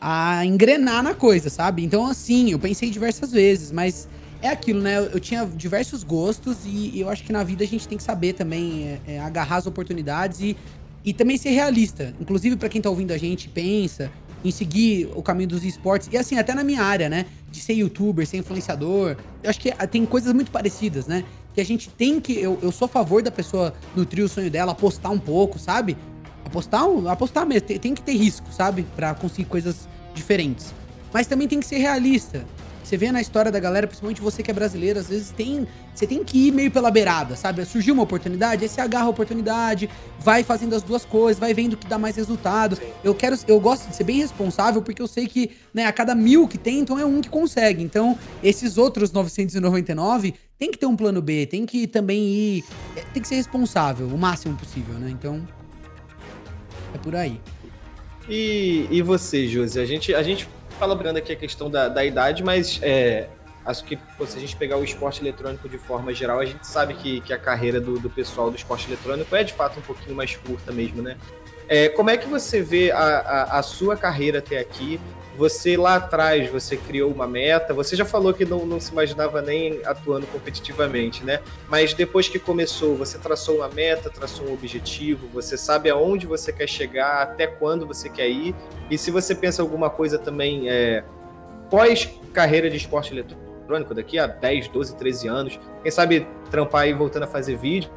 S5: a engrenar na coisa, sabe? Então, assim, eu pensei diversas vezes, mas é aquilo, né? Eu, tinha diversos gostos e, e eu acho que na vida a gente tem que saber também é, é, agarrar as oportunidades e, e também ser realista. Inclusive, pra quem tá ouvindo a gente, pensa em seguir o caminho dos esportes. E assim, até na minha área, né? De ser youtuber, ser influenciador. Eu acho que ah, tem coisas muito parecidas, né? Que a gente tem que. Eu, eu sou a favor da pessoa nutrir o sonho dela, apostar um pouco, sabe? Apostar, apostar mesmo. Tem, tem que ter risco, sabe? Pra conseguir coisas diferentes. Mas também tem que ser realista. Você vê na história da galera, principalmente você que é brasileiro, às vezes tem. Você tem que ir meio pela beirada, sabe? Surgiu uma oportunidade, aí você agarra a oportunidade, vai fazendo as duas coisas, vai vendo o que dá mais resultado. Eu quero. Eu gosto de ser bem responsável, porque eu sei que, né, a cada mil que tentam é um que consegue. Então, esses outros 999 tem que ter um plano B, tem que também ir. é, Tem que ser responsável o máximo possível, né? Então. É por aí.
S3: E, e você, Josi? A gente, a gente fala brando aqui a questão da, da idade, mas é, acho que se a gente pegar o esporte eletrônico de forma geral, a gente sabe que, que a carreira do, do pessoal do esporte eletrônico é de fato um pouquinho mais curta mesmo, né? É, como é que você vê a, a, a sua carreira até aqui? Você lá atrás, você criou uma meta, você já falou que não, não se imaginava nem atuando competitivamente, né? Mas depois que começou, você traçou uma meta, traçou um objetivo, você sabe aonde você quer chegar, até quando você quer ir, e se você pensa alguma coisa também é, pós carreira de esporte eletrônico, daqui a 10, 12, 13 anos, quem sabe trampar aí voltando a fazer vídeo,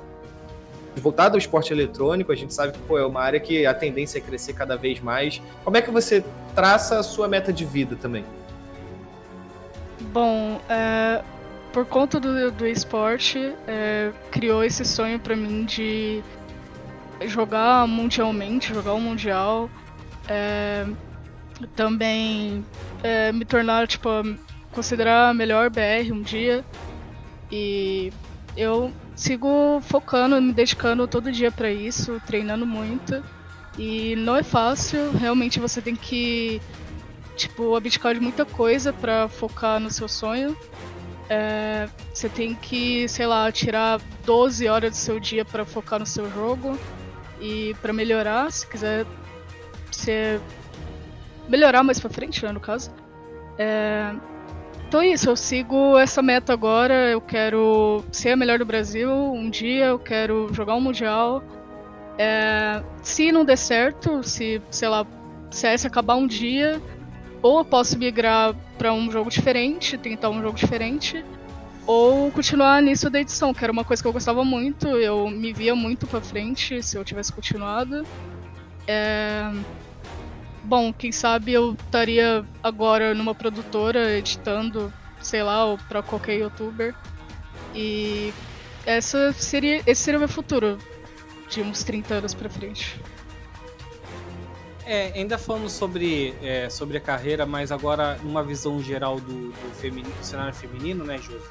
S3: voltado ao esporte eletrônico, a gente sabe que pô, é uma área que a tendência é crescer cada vez mais. Como é que você traça a sua meta de vida também?
S6: Bom, é, por conta do, do esporte, é, criou esse sonho pra mim de jogar mundialmente, jogar o mundial, é, também é, me tornar, tipo, considerar a melhor BR um dia. E eu sigo focando, me dedicando todo dia pra isso, treinando muito. E não é fácil, realmente você tem que tipo, abdicar de muita coisa pra focar no seu sonho. É, você tem que, sei lá, tirar 12 horas do seu dia pra focar no seu jogo e pra melhorar, se quiser ser melhorar mais pra frente, né, no caso. É, então é isso, eu sigo essa meta agora, eu quero ser a melhor do Brasil um dia, eu quero jogar um mundial. É, se não der certo, se, sei lá, CS acabar um dia, ou eu posso migrar pra um jogo diferente, tentar um jogo diferente, ou continuar nisso da edição, que era uma coisa que eu gostava muito, eu me via muito pra frente se eu tivesse continuado. É... Bom, quem sabe eu estaria agora numa produtora editando, sei lá, ou pra qualquer youtuber. E essa seria, esse seria o meu futuro de uns 30 anos pra frente.
S4: É, ainda falando sobre, é, sobre a carreira, mas agora numa visão geral do, do, feminino, do cenário feminino, né, Josi?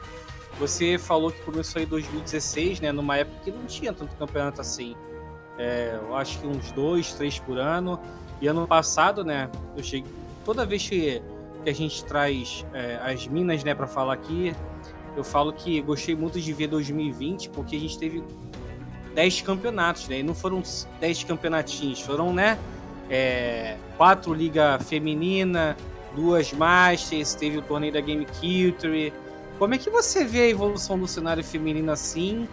S4: Você falou que começou em 2016, né? Numa época que não tinha tanto campeonato assim. É, eu acho que uns dois, três por ano. E ano passado, né? Eu cheguei. Toda vez que, que a gente traz é, as minas, né, para falar aqui, eu falo que gostei muito de ver 2020, porque a gente teve 10 campeonatos, né? E não foram 10 campeonatinhos, foram, né? É, quatro liga feminina, duas Masters, teve o torneio da Game Culture. Como é que você vê a evolução do cenário feminino assim?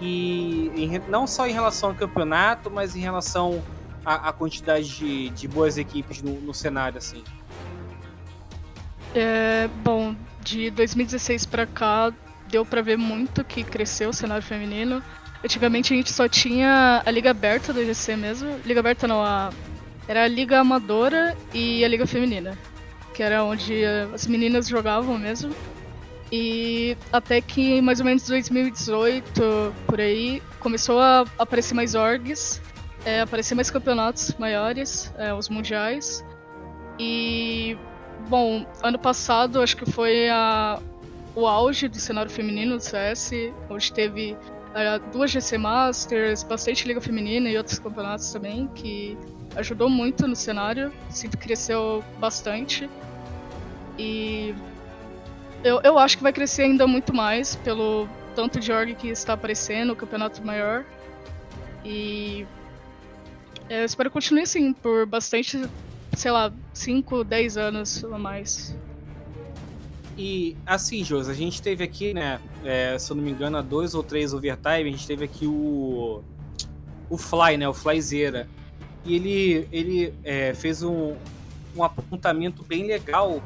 S4: E em, não só em relação ao campeonato, mas em relação à, à quantidade de, de, boas equipes no, no cenário assim?
S6: É, bom, de 2016 para cá deu para ver muito que cresceu o cenário feminino. Antigamente a gente só tinha a liga aberta do GC mesmo, liga aberta não, a era a liga amadora e a liga feminina, que era onde as meninas jogavam mesmo. E até que mais ou menos 2018, por aí, começou a aparecer mais orgs, é, aparecer mais campeonatos maiores, é, os mundiais. E, bom, ano passado acho que foi a, o auge do cenário feminino do CS, onde teve uh, duas GC Masters, bastante Liga Feminina e outros campeonatos também, que ajudou muito no cenário, que cresceu bastante. E eu, eu acho que vai crescer ainda muito mais pelo tanto de org que está aparecendo, o campeonato maior. E é, eu espero que continue assim por bastante, sei lá, 5, 10 anos ou mais.
S4: E assim, Jos, a gente teve aqui, né? É, se eu não me engano, há dois ou três overtime, a gente teve aqui o. O Fly, né? O Flyzeira. E ele, ele é, fez um, um apontamento bem legal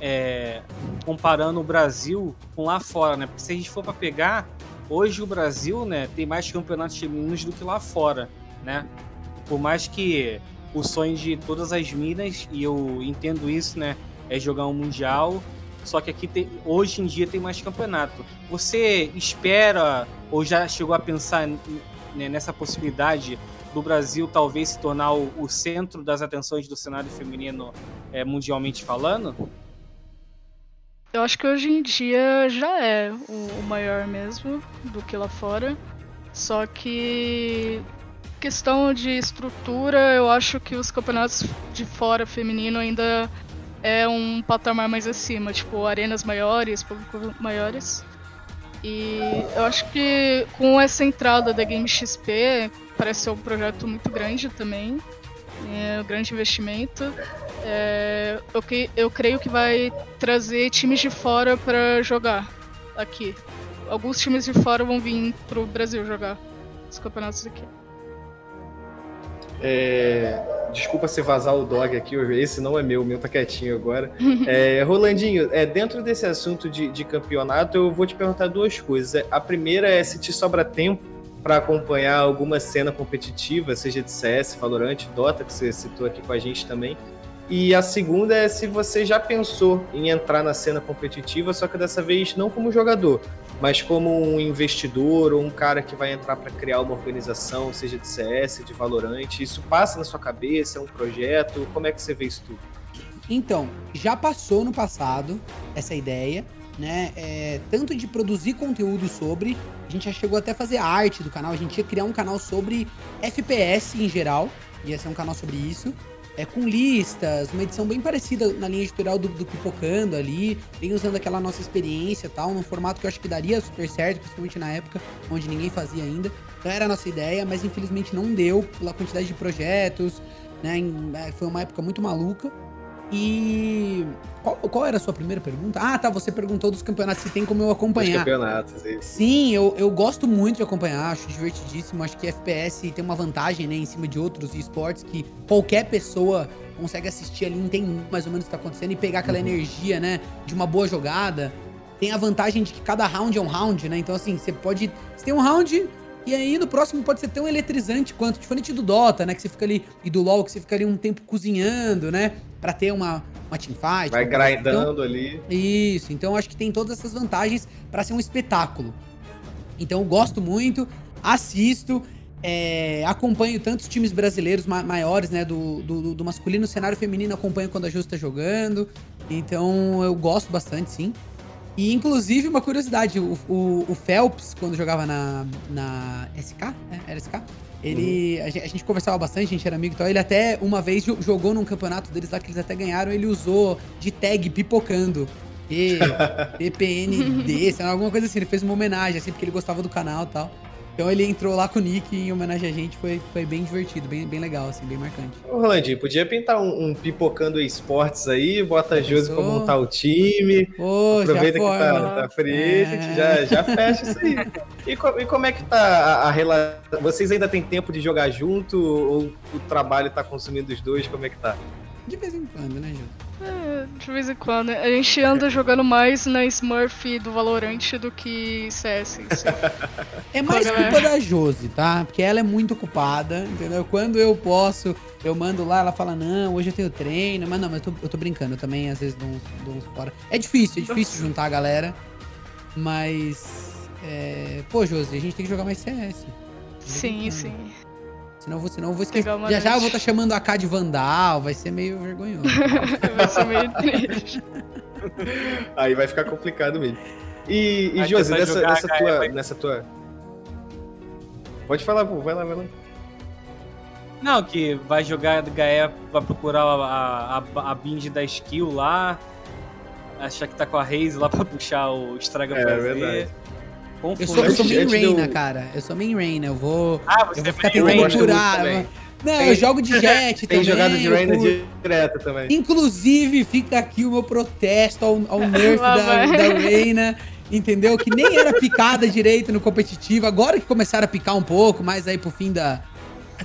S4: é, comparando o Brasil com lá fora, né? Porque se a gente for para pegar, hoje o Brasil, né, tem mais campeonatos femininos do que lá fora, né? Por mais que o sonho de todas as minas, e eu entendo isso, né, é jogar um mundial, só que aqui tem, hoje em dia tem mais campeonato. Você espera ou já chegou a pensar né, nessa possibilidade do Brasil talvez se tornar o, o centro das atenções do cenário feminino é, mundialmente falando?
S6: Eu acho que hoje em dia já é o, maior mesmo do que lá fora. Só que questão de estrutura, eu acho que os campeonatos de fora feminino ainda é um patamar mais acima, tipo arenas maiores, públicos maiores. E eu acho que com essa entrada da Game XP, parece ser um projeto muito grande também, é um grande investimento. É, eu, que, eu creio que vai trazer times de fora para jogar aqui. Alguns times de fora vão vir pro Brasil jogar os campeonatos aqui.
S3: É, desculpa se vazar o dog aqui, esse não é meu, o meu tá quietinho agora. [laughs] É, Rolandinho, é, dentro desse assunto de, de, campeonato, eu vou te perguntar duas coisas. A primeira é se te sobra tempo para acompanhar alguma cena competitiva, seja de CS, Valorant, Dota, que você citou aqui com a gente também. E a segunda é se você já pensou em entrar na cena competitiva, só que dessa vez não como jogador, mas como um investidor ou um cara que vai entrar para criar uma organização, seja de CS, de Valorant. Isso passa na sua cabeça, é um projeto? Como é que você vê isso tudo?
S5: Então, já passou no passado essa ideia, né? É, tanto de produzir conteúdo sobre, a gente já chegou até a fazer arte do canal, a gente ia criar um canal sobre FPS em geral, ia ser um canal sobre isso é, com listas, uma edição bem parecida na linha editorial do, do Pipocando ali, bem usando aquela nossa experiência e tal, num formato que eu acho que daria super certo, principalmente na época onde ninguém fazia ainda. Então era a nossa ideia, mas infelizmente não deu pela quantidade de projetos, né? É, foi uma época muito maluca. E qual, qual, era a sua primeira pergunta? Ah, tá. Você perguntou dos campeonatos, se tem como eu acompanhar. Os
S3: campeonatos, isso.
S5: Sim, eu, eu gosto muito de acompanhar, acho divertidíssimo. Acho que FPS tem uma vantagem, né, em cima de outros esportes que qualquer pessoa consegue assistir ali, entender mais ou menos o que tá acontecendo e pegar aquela uhum. energia, né, de uma boa jogada. Tem a vantagem de que cada round é um round, né? Então, assim, você pode. Você tem um round, e aí no próximo pode ser tão eletrizante quanto, diferente do Dota, né? Que você fica ali, e do LoL, que você fica ali um tempo cozinhando, né? Pra ter uma, uma teamfight.
S3: Vai grindando então, ali.
S5: Isso, então acho que tem todas essas vantagens para ser um espetáculo. Então eu gosto muito, assisto, é, acompanho tantos times brasileiros ma maiores, né? Do, do, do, masculino, cenário feminino acompanho quando a Justa tá jogando. Então eu gosto bastante, sim. E, inclusive, uma curiosidade, o, o, o Phelps, quando jogava na, na SK, é, era SK? Ele. Uhum. A, gente, a, gente, conversava bastante, a gente era amigo e tal. Ele até uma vez jogou num campeonato deles lá que eles até ganharam, ele usou de tag pipocando. E, [laughs] PPND, alguma coisa assim. Ele fez uma homenagem, assim, porque ele gostava do canal e tal. Então ele entrou lá com o Nick em homenagem a gente, foi, foi bem divertido, bem, bem legal, assim, bem marcante.
S3: Ô, Rolandinho, podia pintar um, um pipocando esportes aí, bota a Josi pra montar o time.
S5: Ô,
S3: aproveita que tá, tá frio, é... já, já fecha isso aí. E, e, como é que tá a, a relação? Vocês ainda tem tempo de jogar junto ou o trabalho tá consumindo os dois? Como é que tá?
S5: De vez em quando, né, Josi?
S6: É, de vez em quando. A gente anda jogando mais na Smurf do Valorant do que CS.
S5: é mais culpa da Josi, tá? Porque ela é muito ocupada, entendeu? Quando eu posso, eu mando lá, ela fala, não, hoje eu tenho treino. Mas não, mas eu tô, eu tô brincando eu também, às vezes dou uns, dou uns fora. É difícil, é difícil juntar a galera. Mas. É... Pô, Josi, a gente tem que jogar mais CS.
S6: Sim, sim.
S5: Senão, vou, senão eu vou esquecer. Já já eu vou estar tá chamando a K de Vandal, vai ser meio vergonhoso. [laughs]
S6: vai ser meio triste. [laughs]
S3: Aí vai ficar complicado mesmo. E, e Josi, nessa, nessa, tua,
S4: vai-
S3: nessa tua. Pode falar, pô, vai lá, vai lá.
S4: Não, que vai jogar Gaia, vai procurar a, a, a bind da skill lá, achar que tá com a Raze lá pra puxar o estraga
S3: É,
S4: prazer.
S3: verdade.
S4: Confuso.
S5: Eu sou, eu sou main Reina,
S3: do-
S5: cara. Eu sou main Reina. Eu vou.
S4: Ah,
S5: Eu
S4: você
S5: vou
S4: é
S5: ficar
S3: Eu
S5: tentando curar. Não,
S3: Tem-
S5: eu jogo de [laughs] jet
S3: Tem
S5: também.
S3: jogado de
S5: eu curto.
S3: direto também.
S5: Inclusive, fica aqui o meu protesto ao, ao [laughs] nerf da, da Reina, entendeu? Que nem era picada direito no competitivo, agora que começaram a picar um pouco, mais aí pro fim da.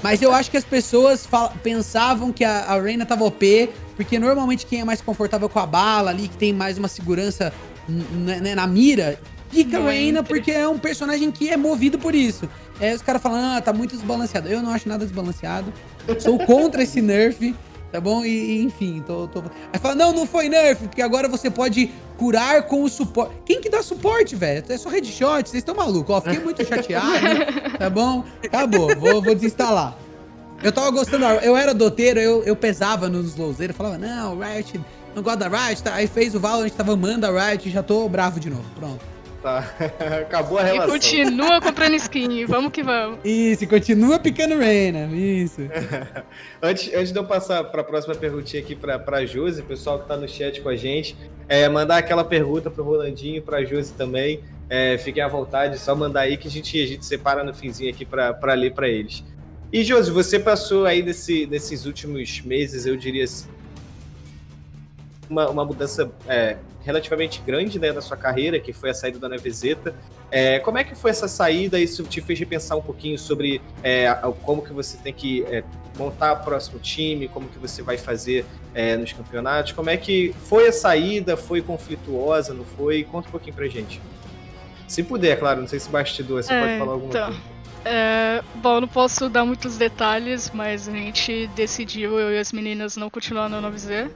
S5: Mas eu acho que as pessoas fal- pensavam que a, a Reina tava OP, porque normalmente quem é mais confortável com a bala ali, que tem mais uma segurança né, na mira, pica
S6: Não
S5: Reina
S6: entre.
S5: porque é um personagem que é movido por isso. Aí os caras falam, ah, tá muito desbalanceado. Eu não acho nada desbalanceado. Sou [laughs] contra esse nerf, tá bom? E, e, enfim, tô, tô. Aí fala, não, não foi nerf, porque agora você pode curar com o suporte. Quem que dá suporte, velho? É só headshot, vocês estão malucos. Ó, fiquei [laughs] muito chateado, tá bom? Acabou, vou, vou desinstalar. Eu tava gostando, eu era doteiro, eu, eu pesava nos louzeiros, falava, não, Riot, não gosto da Riot, tá? aí fez o Valorant, tava amando a Riot, já tô bravo de novo, pronto.
S3: Tá. [laughs] Acabou a
S6: E
S3: relação.
S6: continua comprando skin, vamos que vamos.
S5: Isso, continua picando Reina, isso. [laughs]
S3: Antes, antes de eu passar para a próxima perguntinha aqui para a Josi, pessoal que está no chat com a gente, é, mandar aquela pergunta para o Rolandinho, para a Josi também. É, fiquem à vontade, só mandar aí que a gente, a gente separa no finzinho aqui para ler para eles. E Josi, você passou aí desse, nesses últimos meses, eu diria assim, uma, uma mudança é, relativamente grande né, na sua carreira, que foi a saída da Nevezeta. É, como é que foi essa saída? Isso te fez repensar um pouquinho sobre é, como que você tem que é, montar o próximo time, como que você vai fazer é, nos campeonatos? Como é que foi a saída? Foi conflituosa, não foi? Conta um pouquinho pra gente. Se puder, claro, não sei se bastidor, você
S6: É,
S3: pode falar alguma
S6: então.
S3: coisa.
S6: É, bom, eu não posso dar muitos detalhes, mas a gente decidiu, eu e as meninas, não continuar no 9Z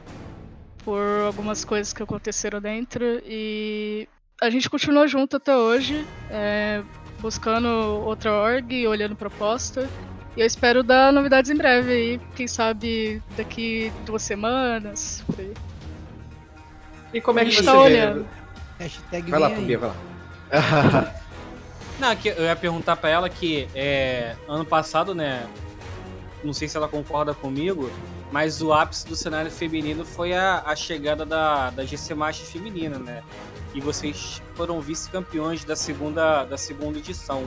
S6: por algumas coisas que aconteceram dentro e a gente continua junto até hoje, é, buscando outra org, olhando proposta. E eu espero dar novidades em breve aí, quem sabe daqui duas semanas. por aí.
S3: E como é
S6: A
S3: que
S6: gente
S3: você
S6: tá olhando.
S5: Hashtag
S3: Vai lá. Pubia, vai lá. [laughs]
S4: Não, que eu ia perguntar pra ela que é, ano passado, né? Não sei se ela concorda comigo, mas o ápice do cenário feminino foi a, a chegada da, da GC Master feminina, né? E vocês foram vice-campeões da segunda, da segunda edição.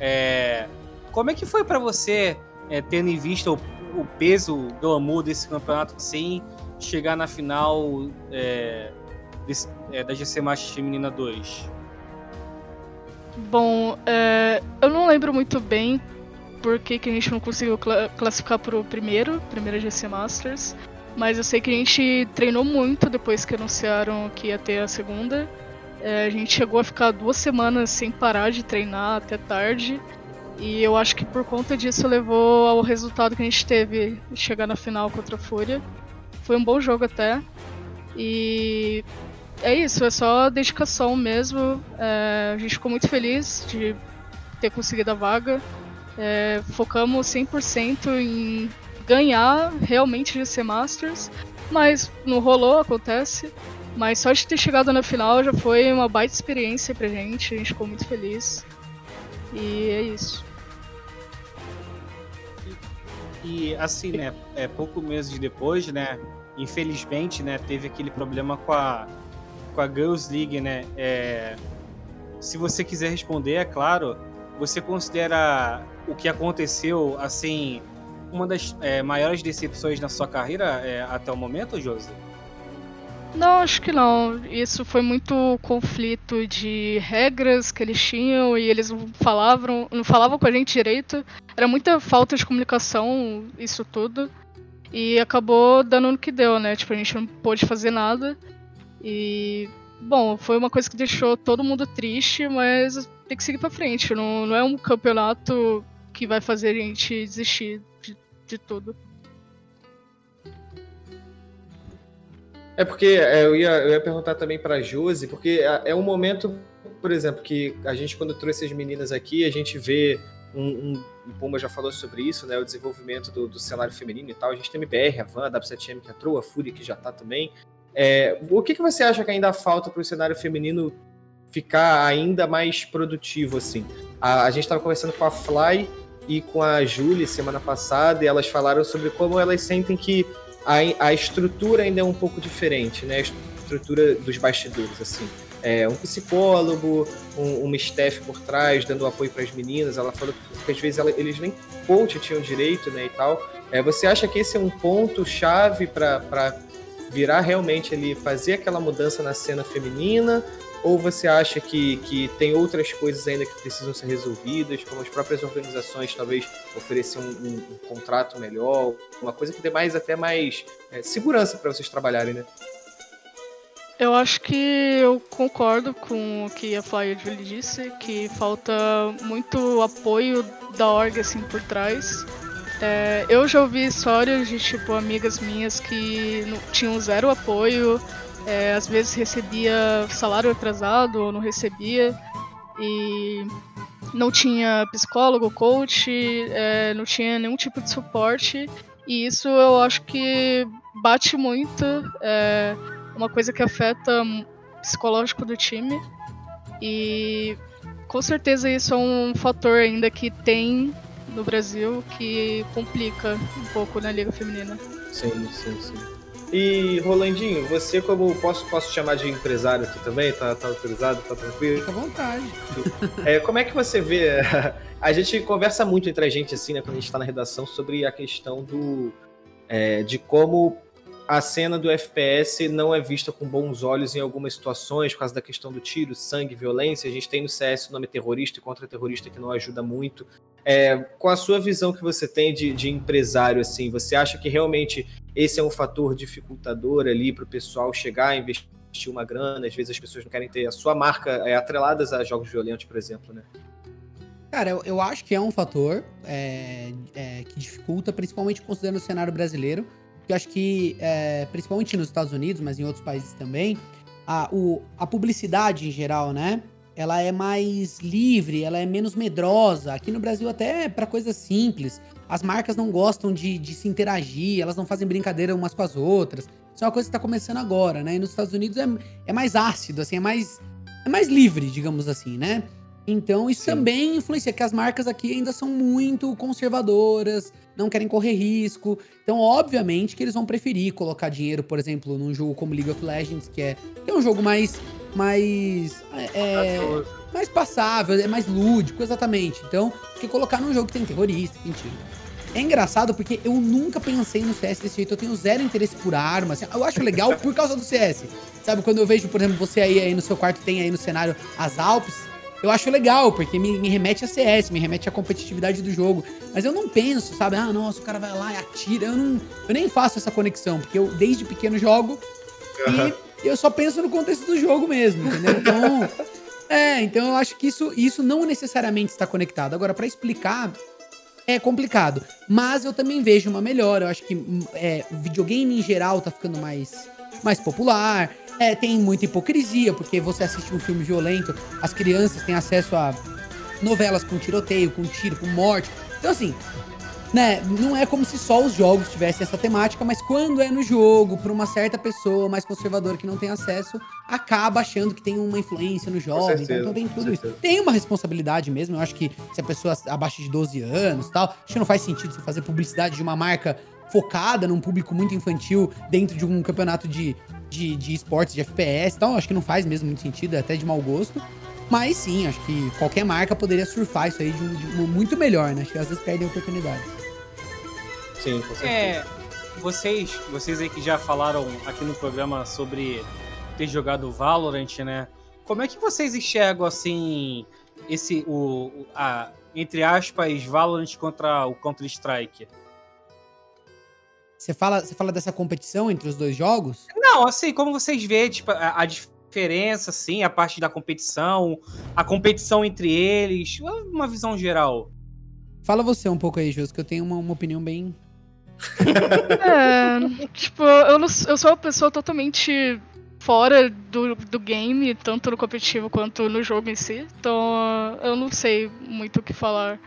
S4: É, como é que foi pra você, é, tendo em vista o, o peso, o glamour desse campeonato, sem chegar na final é, desse- é, da GC Master Feminina 2?
S6: Bom, é, eu não lembro muito bem por que, que a gente não conseguiu cla- classificar pro primeiro, primeira GC Masters. Mas eu sei que a gente treinou muito depois que anunciaram que ia ter a segunda. É, a gente chegou a ficar duas semanas sem parar de treinar até tarde. E eu acho que por conta disso levou ao resultado que a gente teve, chegar na final contra a Fúria. Foi um bom jogo até. E é isso, é só dedicação mesmo. É, a gente ficou muito feliz de ter conseguido a vaga. É, focamos 100% em ganhar realmente GC Masters, mas não rolou, acontece. Mas só de ter chegado na final já foi uma baita experiência pra gente, a gente ficou muito feliz. E é isso.
S4: E assim, né, é, pouco meses depois, né, infelizmente, né, teve aquele problema com a, com a Girls League, né, é, se você quiser responder, é claro, você considera o que aconteceu, assim, uma das é, maiores decepções na sua carreira é, até o momento, Josi?
S6: Não, acho que não. Isso foi muito conflito de regras que eles tinham e eles não falavam, não falavam com a gente direito. Era muita falta de comunicação, isso tudo. E acabou dando no que deu, né? Tipo, a gente não pôde fazer nada. E, bom, foi uma coisa que deixou todo mundo triste, mas tem que seguir pra frente. Não, não é um campeonato que vai fazer a gente desistir de, de tudo.
S3: É porque é, eu, ia, eu ia perguntar também para a Josi, porque é, é um momento, por exemplo, que a gente, quando trouxe as meninas aqui, a gente vê um, um o Puma já falou sobre isso, né? O desenvolvimento do, do cenário feminino e tal. A gente tem a MBR, a Van, a W7M que entrou, a Fúria que já tá também. É, o que, que você acha que ainda falta para o cenário feminino ficar ainda mais produtivo, assim. A, a gente estava conversando com a Fly e com a Julie semana passada, e elas falaram sobre como elas sentem que a, a estrutura ainda é um pouco diferente, né? A estrutura dos bastidores, assim. É, um psicólogo, um, uma staff por trás, dando apoio para as meninas. Ela falou que às vezes ela, eles nem coach tinham direito, né, e tal. É, você acha que esse é um ponto chave para virar realmente ali, fazer aquela mudança na cena feminina? Ou você acha que, que tem outras coisas ainda que precisam ser resolvidas, como as próprias organizações talvez oferecer um, um, um contrato melhor, uma coisa que dê mais até mais é, segurança para vocês trabalharem, né?
S6: Eu acho que eu concordo com o que a Flyer disse, que falta muito apoio da org assim por trás. É, eu já ouvi histórias de tipo amigas minhas que tinham zero apoio, é, às vezes recebia salário atrasado ou não recebia e não tinha psicólogo, coach, é, não tinha nenhum tipo de suporte e isso eu acho que bate muito, é uma coisa que afeta o psicológico do time e com certeza isso é um fator ainda que tem no Brasil que complica um pouco na Liga Feminina.
S3: Sim, sim, sim. E Rolandinho, você como posso posso chamar de empresário aqui também? Tá, tá autorizado? Tá tranquilo?
S5: Fica à vontade. [laughs]
S3: É, como é que você vê? [laughs] A gente conversa muito entre a gente assim, né, quando a gente está na redação sobre a questão do é, de como a cena do FPS não é vista com bons olhos em algumas situações, por causa da questão do tiro, sangue, violência. A gente tem no CS o nome terrorista e contra-terrorista que não ajuda muito. É, com a sua visão que você tem de, de, empresário, assim, você acha que realmente esse é um fator dificultador ali para o pessoal chegar a investir uma grana? Às vezes as pessoas não querem ter a sua marca é, atreladas a jogos violentos, por exemplo, né?
S5: Cara, eu, eu acho que é um fator é, é, que dificulta, principalmente considerando o cenário brasileiro. Eu acho que, principalmente nos Estados Unidos, mas em outros países também, a, o, a publicidade em geral, né? Ela é mais livre, ela é menos medrosa. Aqui no Brasil, até para coisas simples. As marcas não gostam de, de, se interagir, elas não fazem brincadeira umas com as outras. Isso é uma coisa que tá começando agora, né? E nos Estados Unidos é, é mais ácido, assim, é mais, é mais livre, digamos assim, né? Então isso Sim. também influencia, que as marcas aqui ainda são muito conservadoras, não querem correr risco. Então, obviamente, que eles vão preferir colocar dinheiro, por exemplo, num jogo como League of Legends, que é, que é um jogo mais mais. É, mais passável, é mais lúdico, exatamente. Então, que colocar num jogo que tem terrorista, mentira. É engraçado porque eu nunca pensei no CS desse jeito. Eu tenho zero interesse por arma. Assim, eu acho legal por causa do CS. Sabe, quando eu vejo, por exemplo, você aí, aí no seu quarto tem aí no cenário as Alpes, eu acho legal, porque me, me, remete a CS, me remete à competitividade do jogo. Mas eu não penso, sabe? Ah, nossa, o cara vai lá e atira. Eu, não, eu nem faço essa conexão, porque eu desde pequeno jogo e eu só penso no contexto do jogo mesmo, entendeu? Então. [laughs] é, então eu acho que isso, isso não necessariamente está conectado. Agora, para explicar, é complicado. Mas eu também vejo uma melhora. Eu acho que é, videogame em geral tá ficando mais, mais popular. É, tem muita hipocrisia, porque você assiste um filme violento, as crianças têm acesso a novelas com tiroteio, com tiro, com morte. Então, assim, né, não é como se só os jogos tivessem essa temática, mas quando é no jogo, para uma certa pessoa mais conservadora que não tem acesso, acaba achando que tem uma influência no jogo. Então, então, tem tudo isso. Tem uma responsabilidade mesmo. Eu acho que se a pessoa abaixo de 12 anos tal, acho que não faz sentido você fazer publicidade de uma marca focada num público muito infantil dentro de um campeonato de, de, de esportes, de FPS e tal. Acho que não faz mesmo muito sentido, é até de mau gosto. Mas sim, acho que qualquer marca poderia surfar isso aí de, um, de um, muito melhor, né? Acho que às vezes perdem oportunidades.
S3: Sim, com certeza.
S4: É, vocês, vocês aí que já falaram aqui no programa sobre ter jogado Valorant, né? Como é que vocês enxergam assim esse o a entre aspas Valorant contra o Counter Strike?
S5: Você fala, você fala dessa competição entre os dois jogos?
S4: Não, assim, como vocês veem, tipo, a, a diferença, assim, a parte da competição, a competição entre eles, uma visão geral.
S5: Fala você um pouco aí, Jus, que eu tenho uma, uma opinião bem
S6: é, tipo, eu, não, eu sou uma pessoa totalmente fora do, do game, tanto no competitivo quanto no jogo em si. Então eu não sei muito o que falar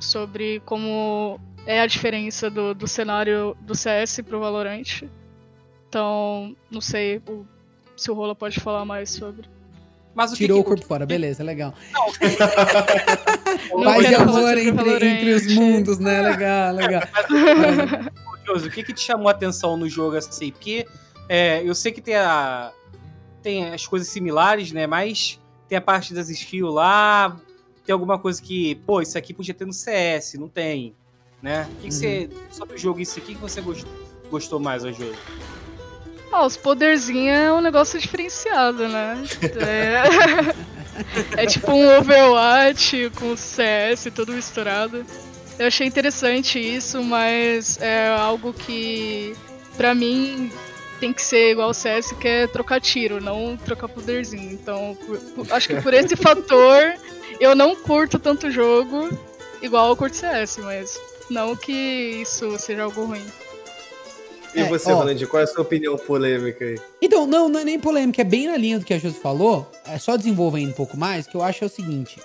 S6: sobre como é a diferença do, do cenário do CS pro Valorant. Então, não sei o, se o Rola pode falar mais sobre.
S4: Mas o
S5: Tirou
S4: que
S5: o
S4: que-
S5: corpo fora, beleza, legal.
S4: Não, [laughs]
S5: Paz e amor entre, entre os mundos, né? Legal, legal. [laughs]
S4: Josi, o que que te chamou a atenção no jogo assim? Porque é, eu sei que tem, a, tem as coisas similares, né? Mas tem a parte das skills lá, tem alguma coisa que, pô, isso aqui podia ter no CS, não tem, né? O que, que você, sobre o jogo em si, o que, que você gostou, gostou mais ao jogo?
S6: Ah, os poderzinhos é um negócio diferenciado, né? É, [laughs] é tipo um Overwatch com CS tudo misturado. Eu achei interessante isso, mas é algo que pra mim tem que ser igual o CS, que é trocar tiro, não trocar poderzinho. Então, por- por- acho que por esse [laughs] fator eu não curto tanto o jogo igual eu curto CS, mas não que isso seja algo ruim.
S3: E
S5: É,
S3: você,
S5: ó.
S3: Roland, qual é a sua opinião polêmica aí?
S5: Então, não, não é nem polêmica, é bem na linha do que a Josi falou. É só desenvolvendo um pouco mais, que eu acho é o seguinte.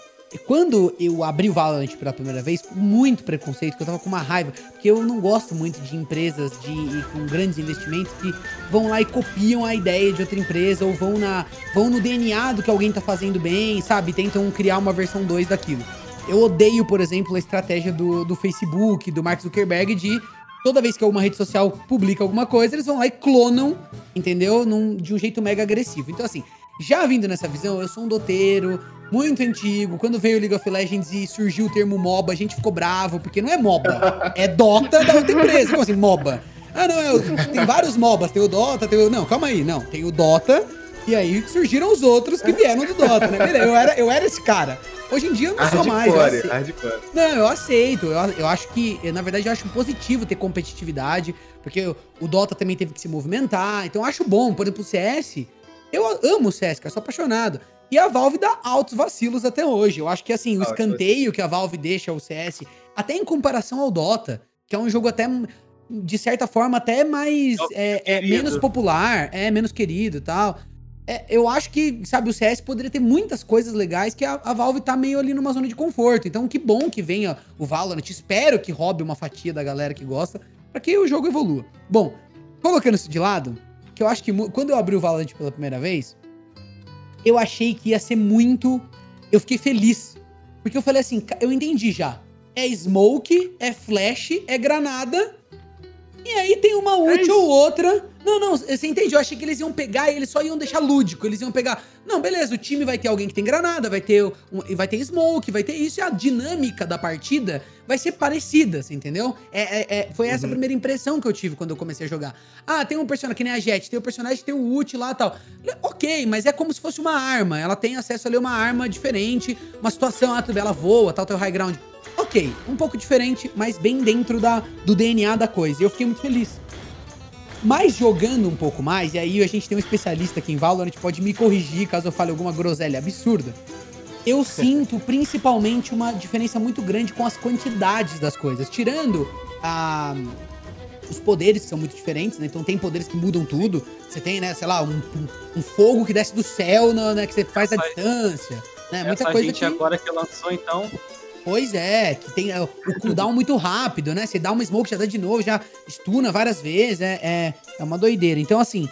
S5: Quando eu abri o Valorant pela primeira vez, com muito preconceito, que eu tava com uma raiva, porque eu não gosto muito de empresas de, com grandes investimentos que vão lá e copiam a ideia de outra empresa, ou vão, na, vão no DNA do que alguém tá fazendo bem, sabe? Tentam criar uma versão 2 daquilo. Eu odeio, por exemplo, a estratégia do, do Facebook, do Mark Zuckerberg, de toda vez que alguma rede social publica alguma coisa, eles vão lá e clonam, entendeu? Num- de um jeito mega agressivo. Então, assim, já vindo nessa visão, eu sou um doteiro, muito antigo. Quando veio o League of Legends e surgiu o termo MOBA, a gente ficou bravo, porque não é MOBA, é Dota da outra empresa. Como assim, MOBA? Ah, não, é, tem vários MOBAs, tem o Dota, tem o. Não, calma aí, não. Tem o Dota, e aí surgiram os outros que vieram do Dota, né? Beleza, eu era, eu era esse cara. Hoje em dia eu não sou mais. eu
S3: Hardcore,
S5: aceito.
S3: hardcore.
S5: Não, eu aceito. Eu, eu acho que, eu, na verdade, eu acho positivo ter competitividade, porque o, o Dota também teve que se movimentar. Então eu acho bom. Por exemplo, o CS. Eu amo o CS, cara, sou apaixonado. E a Valve dá altos vacilos até hoje. Eu acho que, assim, o escanteio que a Valve deixa ao CS, até em comparação ao Dota, que é um jogo até, de certa forma, até mais. É, é menos popular, é menos querido e tal. É, eu acho que, sabe, o CS poderia ter muitas coisas legais que a, a Valve tá meio ali numa zona de conforto. Então, que bom que venha o Valorant. Espero que roube uma fatia da galera que gosta, pra que o jogo evolua. Bom, colocando isso de lado, que eu acho que quando eu abri o Valorant pela primeira vez, eu achei que ia ser muito. Eu fiquei feliz. Porque eu falei assim, "Ca- eu entendi já. É smoke, é flash, é granada. E aí tem uma ult
S3: isso.
S5: ou outra. Não, não, você entende? Eu achei que eles iam pegar e eles só iam deixar lúdico. Eles iam pegar. Não, beleza, o time vai ter alguém que tem granada, vai ter, um, vai ter smoke, vai ter isso. E a dinâmica da partida vai ser parecida, você entendeu? É, é- é- foi essa a primeira impressão que eu tive quando eu comecei a jogar. Ah, tem um personagem que nem a Jet, tem o personagem que tem o ult lá e tal. Ok, mas é como se fosse uma arma. Ela tem acesso ali a uma arma diferente, uma situação, ah, tudo bem, ela voa, tal, tem o high ground. Ok, um pouco diferente, mas bem dentro da, do DNA da coisa. E eu fiquei muito feliz. Mas jogando um pouco mais, e aí a gente tem um especialista aqui em Valorant, pode me corrigir caso eu fale alguma groselha absurda. Eu [laughs] sinto principalmente uma diferença muito grande com as quantidades das coisas. Tirando a, os poderes que são muito diferentes, né? Então tem poderes que mudam tudo. Você tem, né, sei lá, um, um- fogo que desce do céu, no- né, que você faz a distância. Né? Muita
S4: Essa
S5: coisa
S4: gente
S5: que...
S4: agora que lançou, então.
S5: Pois é, que tem é, o cooldown muito rápido, né? Você dá uma smoke, já dá de novo, já stuna várias vezes, é, é, é uma doideira. Então, assim,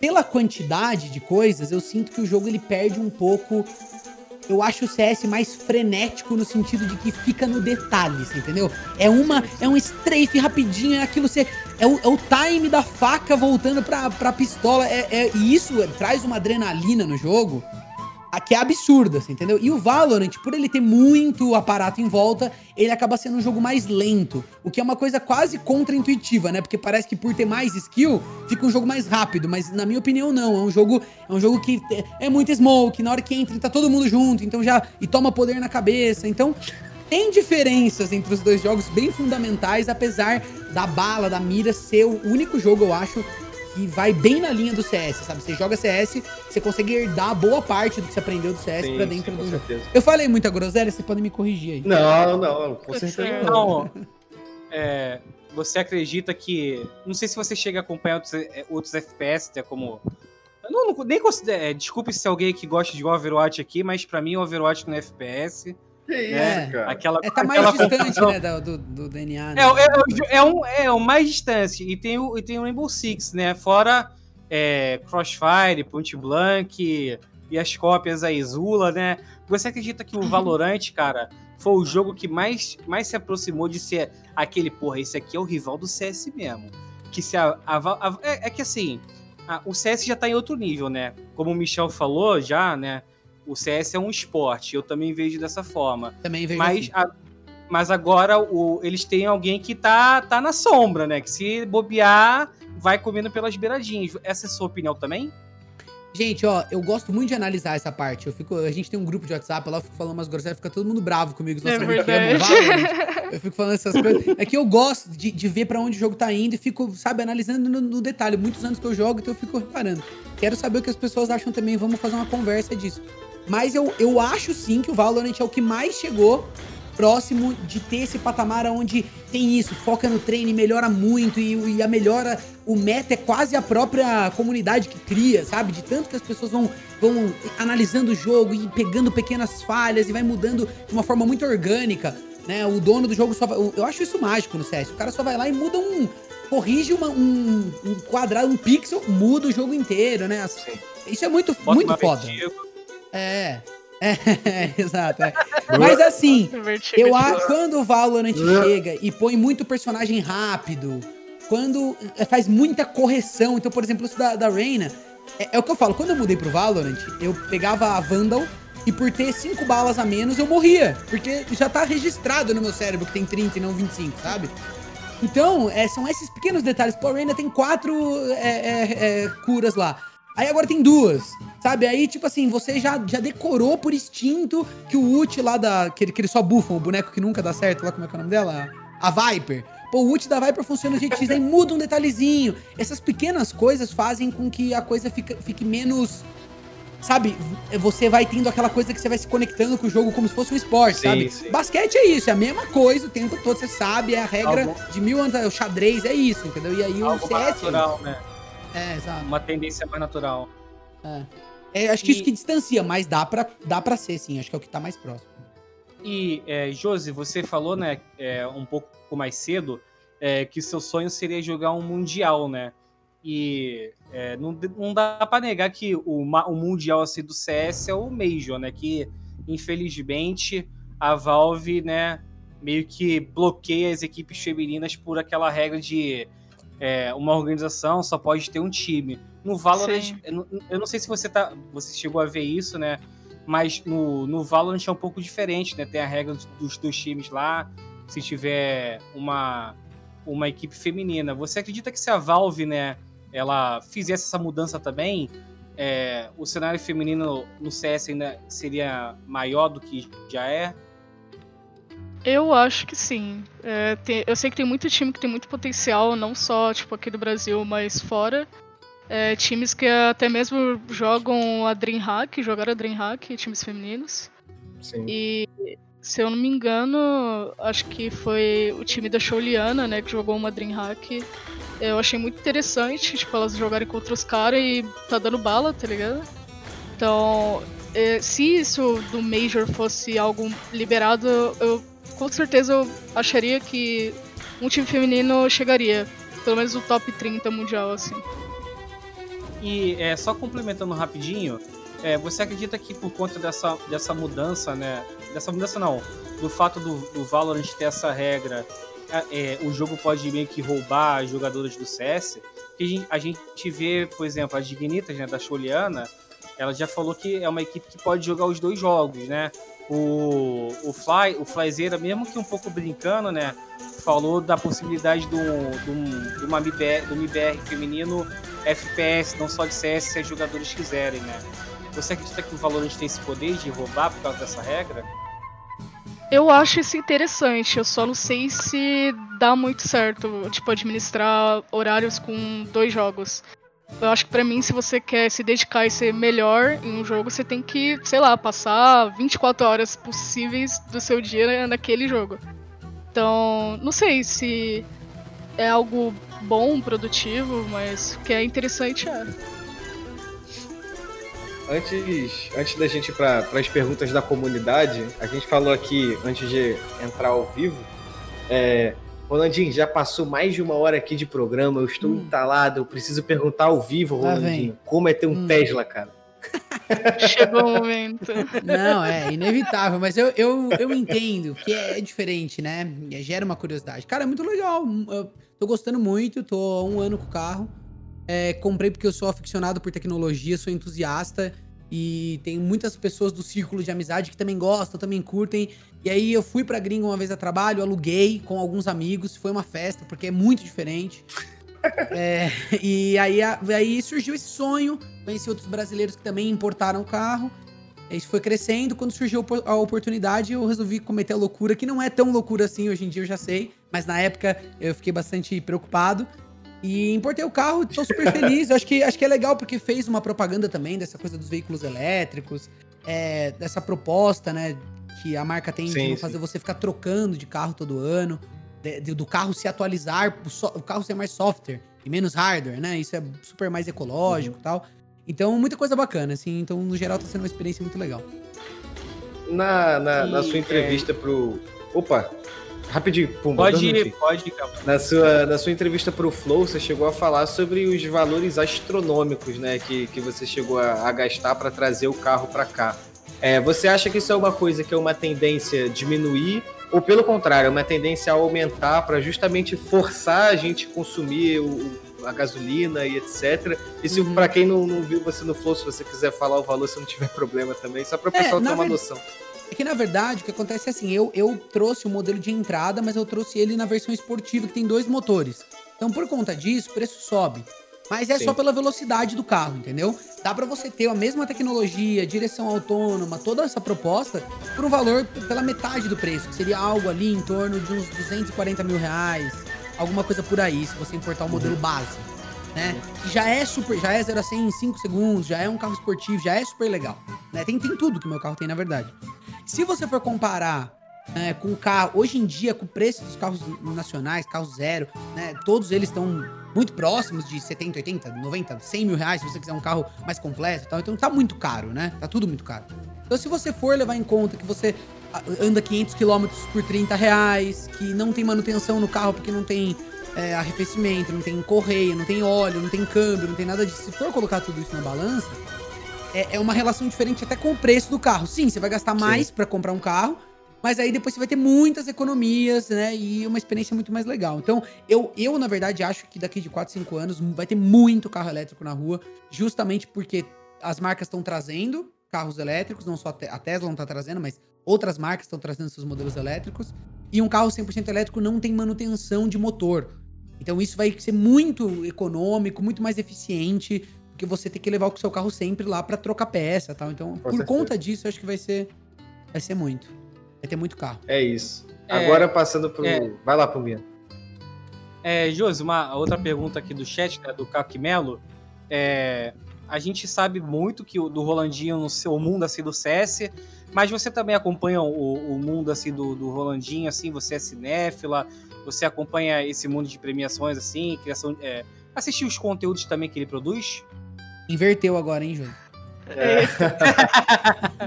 S5: pela quantidade de coisas, eu sinto que o jogo ele perde um pouco. Eu acho o CS mais frenético no sentido de que fica no detalhe, entendeu? É uma, é um strafe rapidinho, é aquilo você é o, é o time da faca voltando pra, pra pistola, é, é- e isso traz uma adrenalina no jogo que é absurda, você entendeu? E o Valorant, por ele ter muito aparato em volta, ele acaba sendo um jogo mais lento, o que é uma coisa quase contra-intuitiva, né? Porque parece que por ter mais skill, fica um jogo mais rápido, mas na minha opinião não, é um jogo é um jogo que é muito smoke, na hora que entra tá todo mundo junto, então já e toma poder na cabeça, então tem diferenças entre os dois jogos bem fundamentais, apesar da bala, da mira ser o único jogo, eu acho, que vai bem na linha do CS, sabe? Você joga CS, você consegue herdar boa parte do que você aprendeu do CS
S3: Sim,
S5: pra
S3: sim,
S5: dentro
S3: com
S5: do jogo.
S3: certeza.
S5: Eu falei muita groselha, você pode me corrigir aí.
S3: Não, não, com certeza não.
S4: É, você acredita que. Não sei se você chega a acompanhar outros, é, outros FPS, até como. Eu não, não- nem considero. é, desculpe se alguém que gosta de Overwatch aqui, mas pra mim o Overwatch no FPS.
S3: Que
S5: É,
S3: isso, cara.
S4: Aquela,
S5: É, tá mais
S4: aquela
S5: distante, né, do, do, do DNA. né?
S4: É, é, é, é um, é o mais distante. E tem o, e tem o Rainbow Six, né? Fora é, Crossfire, Point Blank, e as cópias aí, Zula, né? Você acredita que o [laughs] Valorant, cara, foi o jogo que mais, mais se aproximou de ser aquele, porra, esse aqui é o rival do CS mesmo. Que se a, a, a é, é, que assim, a, o CS já tá em outro nível, né? Como o Michel falou já, né? O CS é um esporte, eu também vejo dessa forma.
S5: Também vejo
S4: Mas,
S5: assim.
S4: a- mas agora o, eles têm alguém que tá, tá na sombra, né? Que se bobear, vai comendo pelas beiradinhas. Essa é a sua opinião também?
S5: Gente, ó, eu gosto muito de analisar essa parte. Eu fico, a gente tem um grupo de WhatsApp lá, eu fico falando umas groselhas, fica todo mundo bravo comigo. os
S6: É verdade.
S5: Valorant. [laughs] Eu fico falando essas coisas. É que eu gosto de, de ver pra onde o jogo tá indo e fico, sabe, analisando no, no detalhe. Muitos anos que eu jogo, então eu fico reparando. Quero saber o que as pessoas acham também, vamos fazer uma conversa disso. Mas eu, eu acho sim que o Valorant é o que mais chegou próximo de ter esse patamar onde tem isso, foca no treino e melhora muito, e, e a melhora, o meta é quase a própria comunidade que cria, sabe? De tanto que as pessoas vão, vão analisando o jogo e pegando pequenas falhas e vai mudando de uma forma muito orgânica, né? O dono do jogo só vai, Eu acho isso mágico no CS. O cara só vai lá e muda um. Corrige uma- um, um quadrado, um pixel, muda o jogo inteiro, né? Isso é muito,
S4: Bota
S5: muito foda.
S4: vertigo.
S5: É. É, [laughs] exato. é. [laughs] Mas assim, eu acho quando o Valorant chega e põe muito personagem rápido, quando eh, faz muita correção, então, por exemplo, isso da, da Reina, é, é o que eu falo, quando eu mudei pro Valorant, eu pegava a Vandal e por ter 5 balas a menos eu morria, porque já tá registrado no meu cérebro que tem 30 e não 25, sabe? Então, é, são esses pequenos detalhes. Pô, a Reina tem quatro é, é, é, curas lá. Aí agora tem duas, sabe? Aí, tipo assim, você já, já decorou por instinto que o ult lá da. Que, que eles só bufam, o boneco que nunca dá certo, lá como é que é o nome dela? A Viper. Pô, o ult da Viper funciona jeito X, aí muda um detalhezinho. Essas pequenas coisas fazem com que a coisa fica, fique menos. Sabe, você vai tendo aquela coisa que você vai se conectando com o jogo como se fosse um esporte,
S3: Sim,
S5: sabe?
S3: sim.
S5: Basquete é isso, é a mesma coisa o tempo todo, você sabe, é a regra
S4: Algo-
S5: de mil anos, é o xadrez é isso, entendeu? E aí o
S4: Algo mais
S5: CS. é
S4: natural, né?
S5: É, exato.
S4: Uma tendência mais natural.
S5: É, acho que isso
S4: E-
S5: que distancia, mas dá pra, dá pra ser, sim. Acho que é o que tá mais próximo.
S4: E, é, Josi, você falou, né, é, um pouco mais cedo, é, que seu sonho seria jogar um Mundial, né? E é, não, não dá pra negar que o, o Mundial assim, do CS é o Major, né? Que, infelizmente, a Valve, né, meio que bloqueia as equipes femininas por aquela regra de é, uma organização só pode ter um time. No Valorant,
S6: Sim.
S4: eu não, sei se você tá, você chegou a ver isso, né? Mas no, no Valorant é um pouco diferente, né? Tem a regra dos, dos dois times lá. Se tiver uma, uma equipe feminina. Você acredita que se a Valve, né, ela fizesse essa mudança também, é, o cenário feminino no CS ainda seria maior do que já é?
S6: Eu acho que sim. É, tem- eu sei que tem muito time que tem muito potencial, não só tipo aqui do Brasil, mas fora. É, times que até mesmo jogam a DreamHack, jogaram a DreamHack, times femininos.
S3: Sim.
S6: E se eu não me engano, acho que foi o time da Sholiana, né, que jogou uma DreamHack. Eu achei muito interessante, tipo, elas jogarem contra os caras e tá dando bala, tá ligado? Então, é, se isso do Major fosse algo liberado, eu com certeza eu acharia que um time feminino chegaria. Pelo menos o top 30 mundial, assim.
S4: E é, só complementando rapidinho, é, você acredita que por conta dessa, dessa mudança, né? Dessa mudança não, do fato do, do Valorant ter essa regra, é, é, o jogo pode meio que roubar as jogadoras do CS. Que a gente, a gente vê, por exemplo, as Dignitas, né, da Sholiana, ela já falou que é uma equipe que pode jogar os dois jogos, né? O, o Fly, o Flyzeira, mesmo que um pouco brincando, né? Falou da possibilidade do, do, do, uma MBR, do MBR feminino FPS, não só de CS, se os jogadores quiserem, né? Você acredita que o Valorant tem esse poder de roubar por causa dessa regra?
S6: Eu acho isso interessante, eu só não sei se dá muito certo, tipo, administrar horários com dois jogos. Eu acho que pra mim, se você quer se dedicar e ser melhor em um jogo, você tem que, sei lá, passar 24 horas possíveis do seu dia naquele jogo. Então, não sei se é algo bom, produtivo, mas que é interessante é.
S3: Antes, antes da gente ir para as perguntas da comunidade, a gente falou aqui, antes de entrar ao vivo, é, Rolandinho, já passou mais de uma hora aqui de programa, eu estou
S5: Hum.
S3: entalado, eu preciso perguntar ao vivo, Rolandinho, como é ter um
S5: Hum.
S3: Tesla, cara?
S6: Chegou o momento.
S5: Não, é inevitável, mas eu, eu, eu entendo que é diferente, né? Gera uma curiosidade. Cara, é muito legal. Eu tô gostando muito, tô há um ano com o carro. É, comprei porque eu sou aficionado por tecnologia, sou entusiasta. E tem muitas pessoas do círculo de amizade que também gostam, também curtem. E aí eu fui pra gringa uma vez a trabalho, aluguei com alguns amigos, foi uma festa, porque é muito diferente. [laughs] é, e aí, aí surgiu esse sonho, conheci outros brasileiros que também importaram o carro. Isso foi crescendo, quando surgiu a oportunidade, eu resolvi cometer a loucura, que não é tão loucura assim, hoje em dia eu já sei, mas na época eu fiquei bastante preocupado. E importei o carro, tô super feliz. acho, que, acho que é legal porque fez uma propaganda também dessa coisa dos veículos elétricos, é, dessa proposta, né? Que a marca tem sim, de fazer sim. você ficar trocando de carro todo ano, de, de, do carro se atualizar, o, so, o, carro ser mais software e menos hardware, né? Isso é super mais ecológico e uhum. tal. Então, muita coisa bacana, assim. Então, no geral, tá sendo uma experiência muito legal.
S3: Na, na, e, na sua entrevista é... pro. Opa! Rapidinho, Pumba.
S4: Pode ir, pode ir,
S3: Na sua, na sua entrevista para o Flow, você chegou a falar sobre os valores astronômicos, né, que, que você chegou a, a gastar para trazer o carro para cá. É, você acha que isso é uma coisa que é uma tendência a diminuir ou pelo contrário, é uma tendência a aumentar para justamente forçar a gente a consumir o, a gasolina e etc. Isso uhum. para quem não, não, viu você no Flow, se você quiser falar o valor, se não tiver [laughs] problema também, só para o é, pessoal ter uma ver... noção.
S5: É que na verdade o que acontece é assim, eu, eu trouxe o modelo de entrada, mas eu trouxe ele na versão esportiva que tem dois motores. Então por conta disso, o preço sobe. Mas é Sim. só pela velocidade do carro, entendeu? Dá para você ter a mesma tecnologia, direção autônoma, toda essa proposta por um valor pela metade do preço, que seria algo ali em torno de uns 240 mil reais, alguma coisa por aí, se você importar o modelo uhum. base, né? Que já é super, já é 0 a 100 em 5 segundos, já é um carro esportivo, já é super legal, né? Tem, tem tudo que o meu carro tem, na verdade. Se você for comparar é, com o carro, hoje em dia, com o preço dos carros nacionais, carros zero, né? Todos eles estão muito próximos de 70, 80, 90, 100 mil reais, se você quiser um carro mais completo e tal. Então tá muito caro, né? Tá tudo muito caro. Então se você for levar em conta que você anda 500 km por 30 reais, que não tem manutenção no carro porque não tem é, arrefecimento, não tem correia, não tem óleo, não tem câmbio, não tem nada disso. Se for colocar tudo isso na balança, é, é uma relação diferente até com o preço do carro. Sim, você vai gastar mais para comprar um carro, mas aí depois você vai ter muitas economias, né? E uma experiência muito mais legal. Então, eu, eu na verdade, acho que daqui de 4, 5 anos vai ter muito carro elétrico na rua, justamente porque as marcas estão trazendo carros elétricos, não só a Tesla não está trazendo, mas outras marcas estão trazendo seus modelos elétricos. E um carro 100% elétrico não tem manutenção de motor. Então, isso vai ser muito econômico, muito mais eficiente porque você tem que levar o seu carro sempre lá para trocar peça, tal. Então, Com por certeza. conta disso, acho que vai ser vai ser muito. Vai ter muito carro.
S3: É isso. É, Agora passando pro é, vai lá, Pumbinha.
S4: É, Josi, uma outra pergunta aqui do chat, né, do Caco Melo. É, a gente sabe muito que o do Rolandinho no seu mundo assim do CS, mas você também acompanha o, o mundo assim do, do Rolandinho, assim, você é cinéfila, você acompanha esse mundo de premiações assim, criação, é, assistir os conteúdos também que ele produz?
S5: Inverteu agora, hein, Júlio?
S6: É.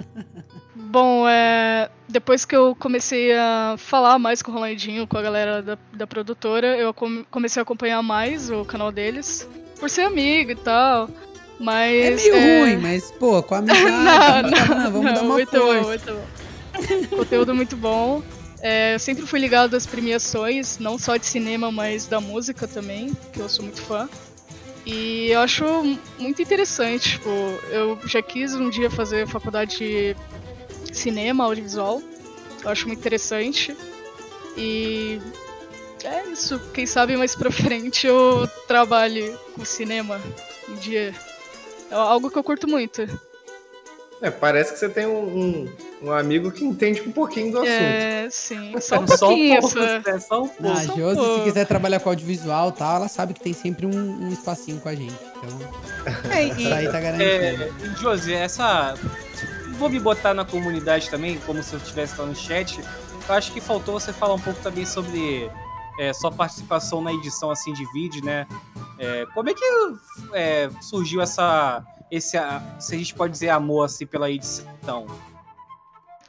S6: [laughs] Bom, é, depois que eu comecei a falar mais com o Rolandinho, com a galera da, da produtora, eu comecei a acompanhar mais o canal deles, por ser amigo e tal. Mas.
S5: É meio é... ruim, mas, pô, com a [laughs] amizade. não, não, vamos não, dar uma muito força. Bom, muito
S6: bom. Conteúdo muito bom. É, eu sempre fui ligado às premiações, não só de cinema, mas da música também, que eu sou muito fã. E eu acho muito interessante, tipo, eu já quis um dia fazer faculdade de cinema, audiovisual. Eu acho muito interessante. E é isso. Quem sabe mais pra [laughs] frente eu trabalhe com cinema um dia. É algo que eu curto muito.
S3: É, parece que você tem um, um, um, amigo que entende um pouquinho do assunto.
S6: É, sim. Só um pouquinho. Só um pouco,
S5: é, só um pouco. Ah, a Josi, se quiser trabalhar com audiovisual e tal, ela sabe que tem sempre um, um espacinho com a gente. Então, é, [laughs] e, aí tá garantido. É,
S4: Josi, essa... Vou me botar na comunidade também, como se eu estivesse lá no chat. Eu acho que faltou você falar um pouco também sobre é, sua participação na edição assim de vídeo, né? É, como é que é, surgiu essa esse, se a gente pode dizer, amor assim pela edição?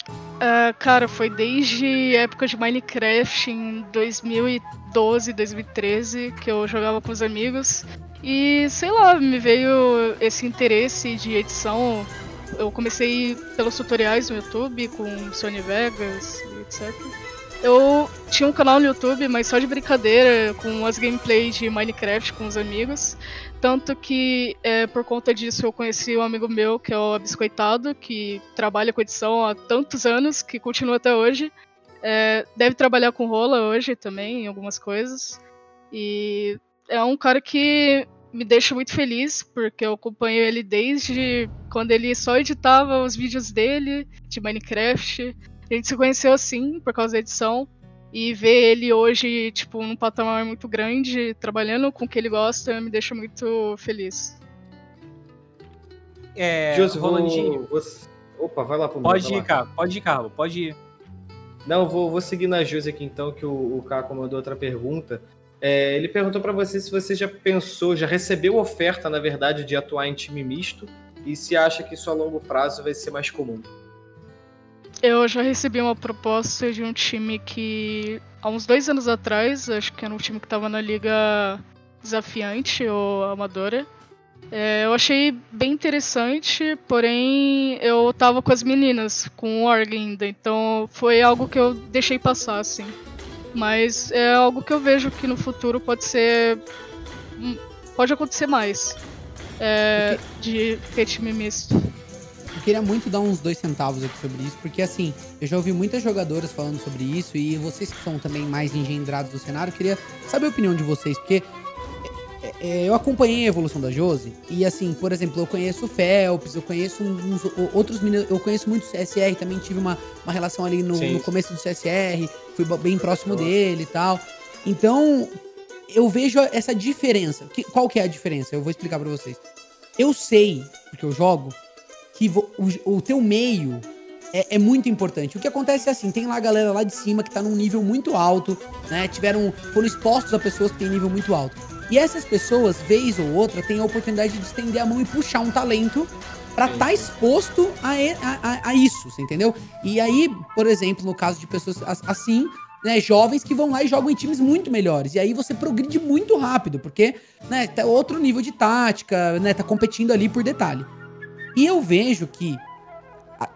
S6: Uh, cara, foi desde a época de Minecraft, em 2012, 2013, que eu jogava com os amigos. E sei lá, me veio esse interesse de edição Eu comecei pelos tutoriais no YouTube com Sony Vegas e etc. Eu tinha um canal no YouTube, mas só de brincadeira, com as gameplays de Minecraft com os amigos. Tanto que, é, por conta disso, eu conheci um amigo meu, que é o Biscoitado, que trabalha com edição há tantos anos, que continua até hoje. É, deve trabalhar com rola hoje também, em algumas coisas. E é um cara que me deixa muito feliz, porque eu acompanho ele desde quando ele só editava os vídeos dele, de Minecraft. A gente se conheceu assim, por causa da edição. E ver ele hoje, tipo, num patamar muito grande, trabalhando com o que ele gosta, me deixa muito feliz.
S4: É,
S3: José,
S4: Rolandinho.
S3: vou, vou- Opa, vai lá pro
S4: Pode
S3: vai
S4: ir, cara. Pode ir, Carlos. Pode ir.
S3: Não, vou, vou seguir na Jus aqui então, que o, o Caco mandou outra pergunta. É, ele perguntou pra você se você já pensou, já recebeu oferta, na verdade, de atuar em time misto e se acha que isso a longo prazo vai ser mais comum.
S6: Eu já recebi uma proposta de um time que, há uns dois anos atrás, acho que era um time que estava na liga desafiante ou amadora. É, eu achei bem interessante, porém eu tava com as meninas, com o Org ainda, então foi algo que eu deixei passar, assim. Mas é algo que eu vejo que no futuro pode ser. hum, Pode acontecer mais. É, de ter time misto.
S5: Eu queria muito dar uns dois centavos aqui sobre isso, porque assim, eu já ouvi muitas jogadoras falando sobre isso, e vocês que são também mais engendrados do cenário, eu queria saber a opinião de vocês, porque é, é, eu acompanhei a evolução da Josi, e assim, por exemplo, eu conheço o Phelps, eu conheço uns outros meninos, eu conheço muito o CSR, também tive uma, uma relação ali no, no começo do CSR, fui bem próximo dele e tal. Então, eu vejo essa diferença. Que- qual que é a diferença? Eu vou explicar pra vocês. Eu sei, porque eu jogo, que o, o teu meio é, é muito importante. O que acontece é assim, tem lá a galera lá de cima que tá num nível muito alto, né? Tiveram, foram expostos a pessoas que têm nível muito alto. E essas pessoas, vez ou outra, têm a oportunidade de estender a mão e puxar um talento pra
S3: Sim.
S5: estar exposto a, a- a- isso, você entendeu? E aí, por exemplo, no caso de pessoas as- assim, né, jovens que vão lá e jogam em times muito melhores. E aí você progride muito rápido, porque, né, tá outro nível de tática, né, tá competindo ali por detalhe. E eu vejo que,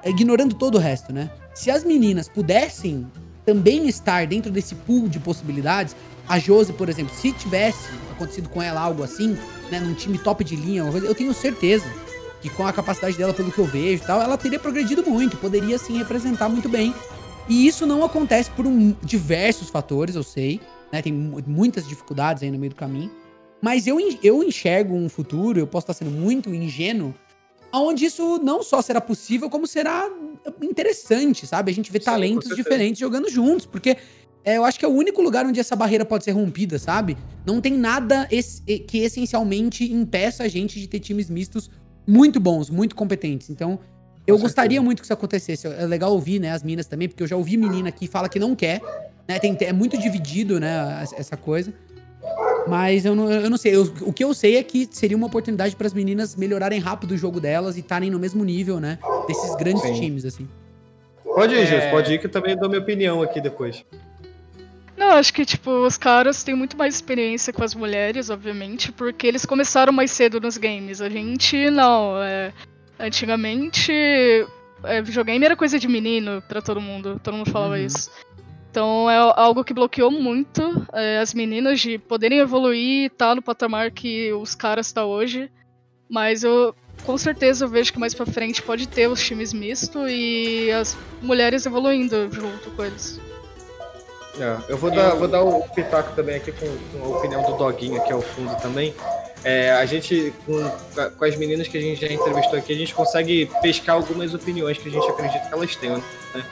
S5: ignorando todo o resto, né, se as meninas pudessem também estar dentro desse pool de possibilidades, a Josi, por exemplo, se tivesse acontecido com ela algo assim, né, num time top de linha, eu tenho certeza que com a capacidade dela, pelo que eu vejo e tal, ela teria progredido muito, poderia sim representar muito bem. E isso não acontece por um- diversos fatores, eu sei, né? Tem mu- muitas dificuldades aí no meio do caminho. Mas eu, eu enxergo um futuro, eu posso estar sendo muito ingênuo, onde isso não só será possível, como será interessante, sabe? A gente vê
S3: Sim,
S5: talentos diferentes jogando juntos, porque é, eu acho que é o único lugar onde essa barreira pode ser rompida, sabe? Não tem nada es- que essencialmente impeça a gente de ter times mistos muito bons, muito competentes. Então, eu
S3: Com
S5: gostaria
S3: certeza.
S5: muito que isso acontecesse. É legal ouvir, né, as minas também, porque eu já ouvi menina que fala que não quer, né? Tem, é muito dividido, né, essa coisa. Mas eu não, eu não sei. Eu- o que eu sei é que seria uma oportunidade para as meninas melhorarem rápido o jogo delas e estarem no mesmo nível, né? Desses grandes
S3: Sim.
S5: times, assim.
S3: Pode ir,
S4: É.
S3: Pode ir que eu também dou minha opinião aqui depois.
S6: Não, acho que, tipo, os caras têm muito mais experiência com as mulheres, obviamente, porque eles começaram mais cedo nos games. A gente, não. É, antigamente, é, videogame era coisa de menino pra todo mundo. Todo mundo falava
S5: Uhum.
S6: isso. Então é algo que bloqueou muito é, as meninas de poderem evoluir e estar no patamar que os caras estão hoje. Mas eu, com certeza, eu vejo que mais pra frente pode ter os times mistos e as mulheres evoluindo junto com eles.
S3: É, eu vou dar, vou dar o pitaco também aqui com, com a opinião do Doguinho aqui ao fundo também. É, a gente, com, com as meninas que a gente já entrevistou aqui, a gente consegue pescar algumas opiniões que a gente acredita que elas tenham. Né?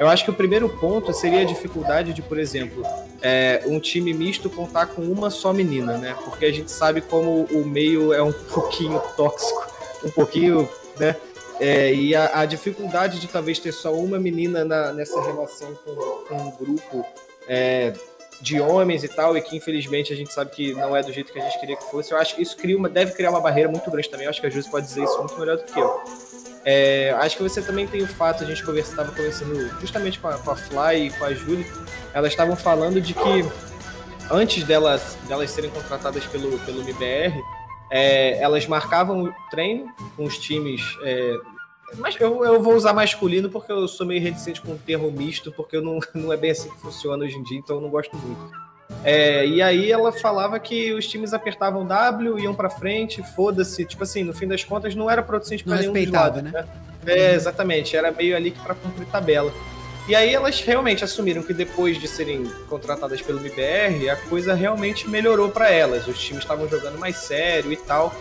S3: Eu acho que o primeiro ponto seria a dificuldade de, por exemplo, é, um time misto contar com uma só menina, né? Porque a gente sabe como o meio é um [laughs] pouquinho tóxico, um pouquinho, né? É, e a, a dificuldade de talvez ter só uma menina na- nessa relação com, com um grupo é, de homens e tal, e que infelizmente a gente sabe que não é do jeito que a gente queria que fosse. Eu acho que isso cria uma, deve criar uma barreira muito grande também. Eu acho que a Júlia pode dizer isso muito melhor do que eu. É, acho que você também tem o fato, a gente estava conversando justamente com a, com a Fly e com a Júlia, elas estavam falando de que antes delas, delas serem contratadas pelo, pelo MBR, é, elas marcavam o treino com os times é, Mas eu, eu vou usar masculino porque eu sou meio reticente com o termo misto, porque eu não, [laughs] não é bem assim que funciona hoje em dia, então eu não gosto muito. É, e aí ela falava que os times apertavam W, iam pra frente, foda-se. Tipo assim, no fim das contas não era produzente pra
S5: Não
S3: nenhum dos lados,
S5: né?
S3: É, exatamente. Era meio ali que pra cumprir tabela. E aí elas realmente assumiram que depois de serem contratadas pelo MBR, a coisa realmente melhorou pra elas. Os times estavam jogando mais sério e tal.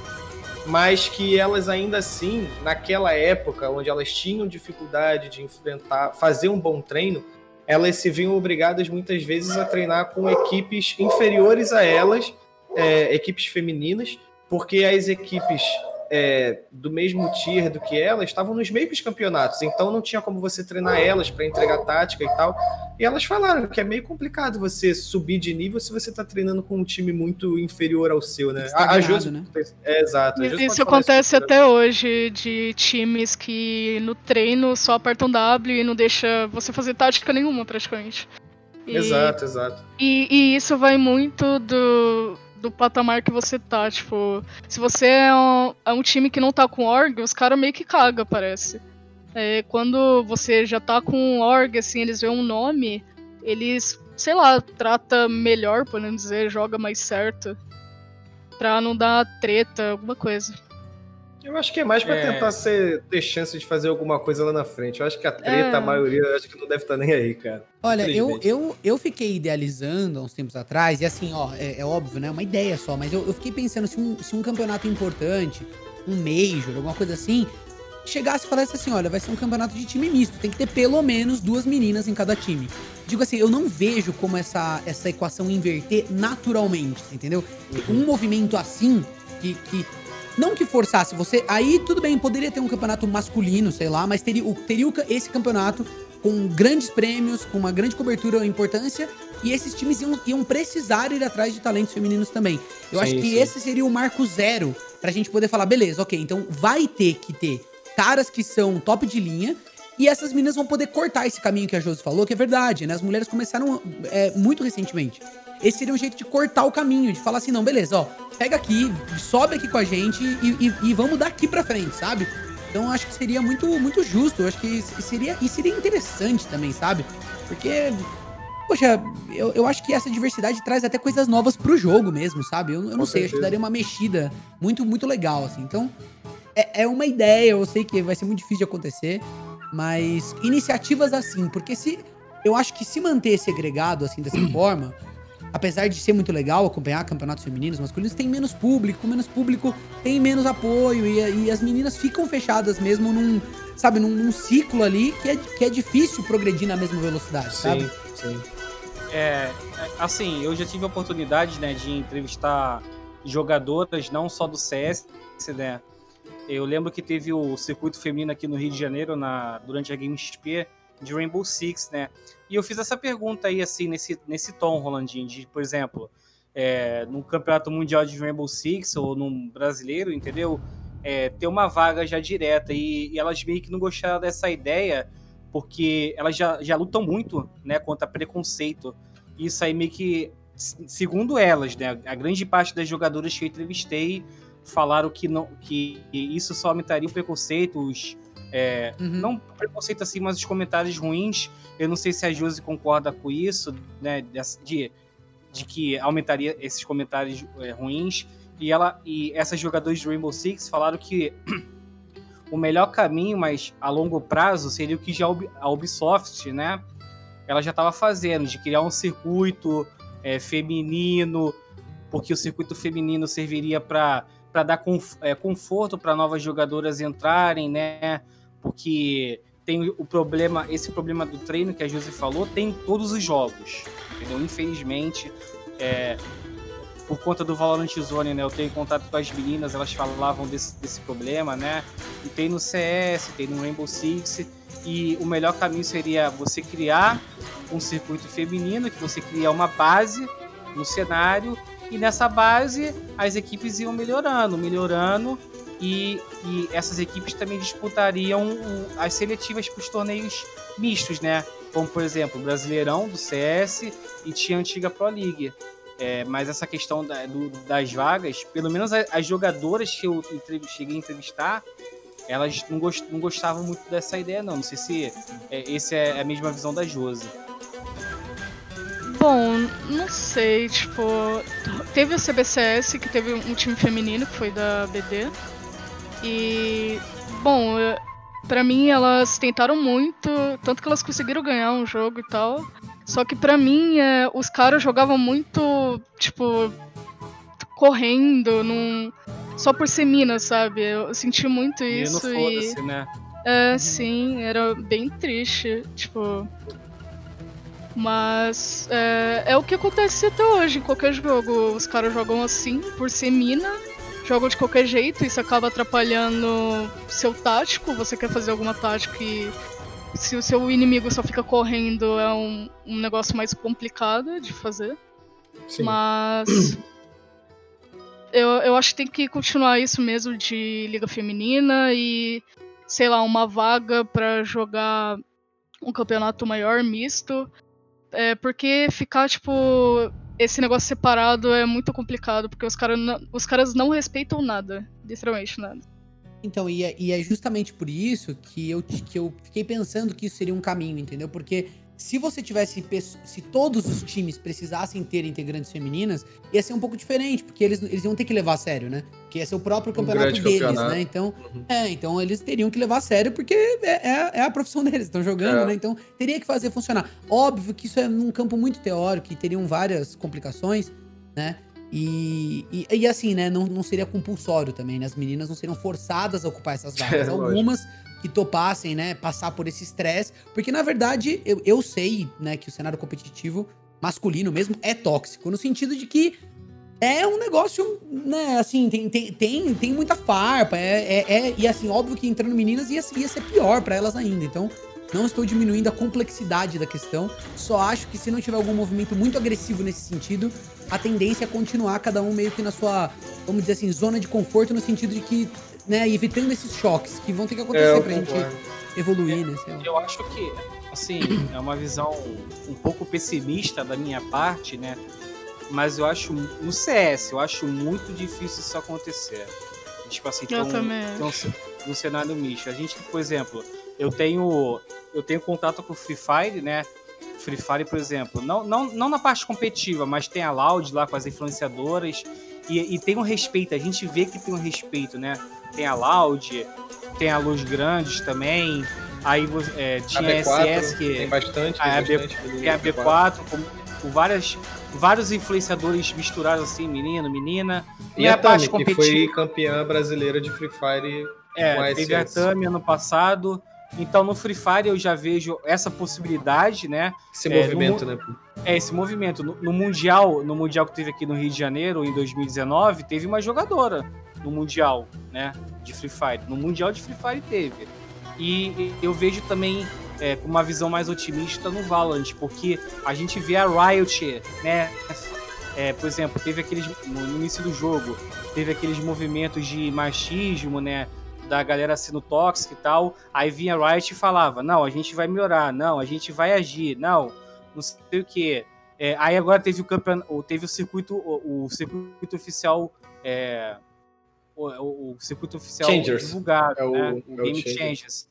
S3: Mas que elas ainda assim, naquela época onde elas tinham dificuldade de enfrentar, fazer um bom treino, elas se viam obrigadas muitas vezes a treinar com equipes inferiores a elas, é, equipes femininas, porque as equipes é, do mesmo tier do que elas estavam nos mesmos campeonatos, então não tinha como você treinar elas para entregar tática e tal. E elas falaram que é meio complicado você subir de nível se você está treinando com um time muito inferior ao seu, né? A, a
S5: né?
S3: é, exato. a
S6: Isso acontece
S3: sobre
S6: até hoje de times que no treino só apertam W e não deixa você fazer tática nenhuma praticamente. E,
S3: Exato, exato.
S6: E, e isso vai muito do, do patamar que você tá. Tipo, se você é um, é um time que não tá com org, os caras meio que caga, parece. É, quando você já tá com org, assim, eles veem um nome, eles, sei lá, trata melhor, podemos dizer, joga mais certo. Pra não dar treta, alguma coisa.
S3: Eu acho que é mais pra
S4: É.
S3: tentar ser, ter chance de fazer alguma coisa lá na frente. Eu acho que a treta,
S6: É.
S3: a maioria, eu acho que não deve estar nem aí, cara.
S5: Olha, eu, eu, eu fiquei idealizando há uns tempos atrás, e assim, ó, é, é óbvio, né? Uma ideia só, mas eu, eu fiquei pensando se um, se um campeonato importante, um Major, alguma coisa assim, chegasse e falasse assim: olha, vai ser um campeonato de time misto, tem que ter pelo menos duas meninas em cada time. Digo assim, eu não vejo como essa, essa equação inverter naturalmente, entendeu? Um movimento assim, que, que não que forçasse você. Aí tudo bem, poderia ter um campeonato masculino, sei lá, mas teria, teria esse campeonato com grandes prêmios, com uma grande cobertura e importância, e esses times iam, iam precisar ir atrás de talentos femininos também. Eu
S3: Sim,
S5: acho que
S3: sim.
S5: esse seria o marco zero pra gente poder falar, beleza, ok, então vai ter que ter caras que são top de linha. E essas meninas vão poder cortar esse caminho que a Josi falou, que é verdade, né? As mulheres começaram é, muito recentemente. Esse seria um jeito de cortar o caminho, de falar assim, não, beleza, ó, pega aqui, sobe aqui com a gente e, e- e vamos daqui pra frente, sabe? Então eu acho que seria muito, muito justo, eu acho que seria, e seria interessante também, sabe? Porque, poxa, eu, eu acho que essa diversidade traz até coisas novas pro jogo mesmo, sabe? Eu, eu não
S3: Com
S5: sei, acho que
S3: certeza.
S5: daria uma mexida muito, muito legal, assim. Então, é, é uma ideia, eu sei que vai ser muito difícil de acontecer, mas iniciativas assim, porque se. Eu acho que se manter segregado assim dessa forma, apesar de ser muito legal acompanhar campeonatos femininos, masculinos, tem menos público, menos público tem menos apoio e, e as meninas ficam fechadas mesmo num, sabe, num, num ciclo ali que é, que é difícil progredir na mesma velocidade, sabe?
S3: Sim, sim.
S4: É, é, assim, eu já tive a oportunidade, né, de entrevistar jogadoras, não só do CS, né? Eu lembro que teve o circuito feminino aqui no Rio de Janeiro, na, durante a Game XP, de Rainbow Six, né? E eu fiz essa pergunta aí, assim, nesse, nesse tom, Rolandinho, de, por exemplo, é, num campeonato mundial de Rainbow Six ou num brasileiro, entendeu? É, ter uma vaga já direta. E, e elas meio que não gostaram dessa ideia, porque elas já, já lutam muito, né, contra preconceito. Isso aí meio que, segundo elas, né, a grande parte das jogadoras que eu entrevistei falaram que, não, que isso só aumentaria o preconceito, os, é,
S5: Uhum.
S4: não preconceito assim, mas os comentários ruins. Eu não sei se a Josi concorda com isso, né, de, de que aumentaria esses comentários é, ruins. E ela e essas jogadoras de Rainbow Six falaram que [clears throat] o melhor caminho, mas a longo prazo, seria o que já a Ubi- a Ubisoft, né? Ela já estava fazendo, de criar um circuito é, feminino, porque o circuito feminino serviria para dar é, conforto para novas jogadoras entrarem, né? Porque tem o problema, esse problema do treino que a Josi falou, tem em todos os jogos, entendeu? Infelizmente, é, por conta do Valorant Zone, né? Eu tenho contato com as meninas, elas falavam desse, desse problema, né? E tem no CS, tem no Rainbow Six. E o melhor caminho seria você criar um circuito feminino, que você cria uma base no cenário, e nessa base as equipes iam melhorando, melhorando, e, e essas equipes também disputariam as seletivas para os torneios mistos, né? Como, por exemplo, o Brasileirão do CS e tinha a antiga Pro League. É, mas essa questão da- do- das vagas, pelo menos as jogadoras que eu cheguei a entrevistar, elas não, gost, não gostavam muito dessa ideia, não. Não sei se é, esse é a mesma visão da Josi.
S6: Bom, não sei, tipo, teve o CBCS, que teve um time feminino, que foi da BD. E, bom, pra mim elas tentaram muito, tanto que elas conseguiram ganhar um jogo e tal. Só que pra mim, é, os caras jogavam muito, tipo, correndo, num, só por ser mina, sabe? Eu senti muito isso e...
S4: foda-se, né?
S6: É, sim, era bem triste, tipo. Mas é, é o que acontece até hoje em qualquer jogo. Os caras jogam assim, por ser mina, jogam de qualquer jeito, isso acaba atrapalhando seu tático. Você quer fazer alguma tática e se o seu inimigo só fica correndo, é um, um negócio mais complicado de fazer.
S3: Sim.
S6: Mas. [clears throat] Eu, eu acho que tem que continuar isso mesmo de Liga Feminina e, sei lá, uma vaga pra jogar um campeonato maior, misto. É, porque ficar, tipo, esse negócio separado é muito complicado, porque os, cara os caras não respeitam nada. Literalmente nada.
S5: Então, e é, e é justamente por isso que eu, que eu fiquei pensando que isso seria um caminho, entendeu? Porque se você tivesse. Se todos os times precisassem ter integrantes femininas, ia ser um pouco diferente, porque eles, eles iam ter que levar a sério, né? Porque ia ser o próprio campeonato
S3: grande
S5: deles,
S3: campeonato.
S5: né? Então,
S3: Uhum.
S5: é, então eles teriam que levar a sério, porque é, é, é a profissão deles, estão jogando,
S3: É.
S5: né? Então teria que fazer funcionar. Óbvio que isso é num campo muito teórico e teriam várias complicações, né? E, e, e assim, né? Não, não seria compulsório também, né? As meninas não seriam forçadas a ocupar essas vagas. [laughs]
S3: É.
S5: Algumas que topassem, né? Passar por esse estresse. Porque, na verdade, eu, eu sei, né? Que o cenário competitivo masculino mesmo é tóxico. No sentido de que é um negócio, né, assim, tem, tem, tem, tem muita farpa, é, é, é- e assim, óbvio que entrando meninas ia, ia ser pior pra elas ainda, então não estou diminuindo a complexidade da questão, só acho que se não tiver algum movimento muito agressivo nesse sentido, a tendência é continuar cada um meio que na sua, vamos dizer assim, zona de conforto, no sentido de que, né, evitando esses choques que vão ter que
S3: É,
S5: acontecer
S3: eu
S5: pra gente evoluir, né, sei lá.
S4: Eu acho que, assim, é uma visão um pouco pessimista da minha parte, né? Mas eu acho, no CS, eu acho muito difícil isso acontecer. Tipo assim,
S6: Eu
S4: um- ce- um cenário misto. A gente, por exemplo, eu tenho, eu tenho contato com o Free Fire, né? Free Fire, por exemplo, não, não, não na parte competitiva, mas tem a Loud lá com as influenciadoras e, e tem um respeito, a gente vê que tem um respeito, né? Tem a Loud, tem a Luz Grandes também, aí é,
S3: A
S4: tinha a
S3: B4
S4: SS que
S3: tem bastante.
S4: Ah,
S3: tem
S4: a B- tem a B4 com, com várias, vários influenciadores misturados assim, menino, menina.
S3: E
S4: Não é
S3: a Tami,
S4: parte
S3: que foi campeã brasileira de Free Fire com
S4: É,
S3: a
S4: teve a. Tami ano passado. Então no Free Fire eu já vejo essa possibilidade, né?
S3: Esse
S4: É,
S3: movimento,
S4: no-
S3: né?
S4: É esse movimento. No, no Mundial, no Mundial que teve aqui no Rio de Janeiro em 2019, teve uma jogadora no Mundial, né? De Free Fire. No Mundial de Free Fire teve. E, eu vejo também é, com uma visão mais otimista no Valorant, porque a gente vê a Riot, né? É, por exemplo, teve aqueles. No início do jogo, teve aqueles movimentos de machismo, né? Da galera sendo tóxica e tal. Aí vinha a Riot e falava: Não, a gente vai melhorar, não, a gente vai agir, não, não sei o que. aí agora teve o campeonato, teve o circuito, o, o circuito oficial. é, o, o- o circuito oficial
S3: Changers.
S4: divulgado,
S3: É o-
S4: né?
S3: é o
S4: o Game
S3: Changers.
S4: Changers.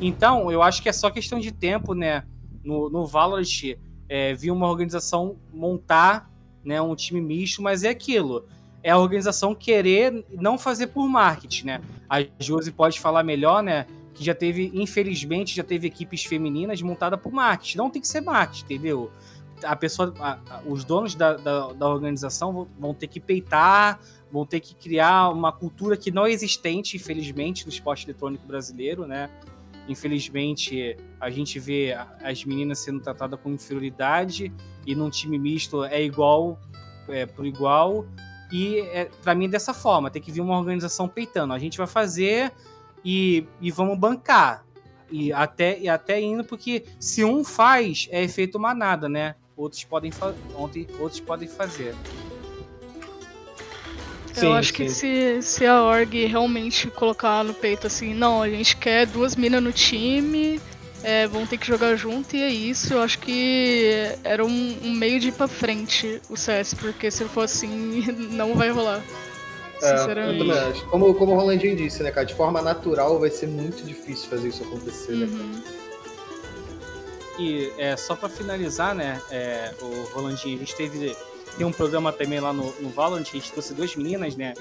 S4: Então, eu acho que é só questão de tempo, né? No, no Valorant, é, vir uma organização montar né, um time misto, mas é aquilo. É a organização querer não fazer por marketing, né? A Josi pode falar melhor, né? Que já teve, infelizmente, já teve equipes femininas montadas por marketing. Não tem que ser marketing, entendeu? A pessoa, a- a- os donos da, da, da organização vão, vão ter que peitar, vão ter que criar uma cultura que não é existente, infelizmente, no esporte eletrônico brasileiro, né? Infelizmente, a gente vê as meninas sendo tratadas com inferioridade e num time misto é igual, é, por igual. E é, para mim é dessa forma, tem que vir uma organização peitando. A gente vai fazer e, e vamos bancar. E até, e até indo, porque se um faz, é efeito manada, né? Outros podem, ontem- outros podem fazer.
S3: Sim,
S6: eu acho que
S3: sim.
S6: se, se a org realmente colocar no peito assim, não, a gente quer duas minas no time, é, vão ter que jogar junto e é isso, eu acho que era um, um meio de ir pra frente o CS, porque se for assim, [laughs] não vai rolar.
S3: É, eu
S6: sinceramente.
S3: também acho. Como, como o Rolandinho disse, né, cara? De forma natural vai ser muito difícil fazer isso acontecer, né?
S6: Uhum.
S4: E é, só pra finalizar, né, é, o Rolandinho, a gente teve tem um programa também lá no, no Valorant, a gente trouxe duas meninas, né,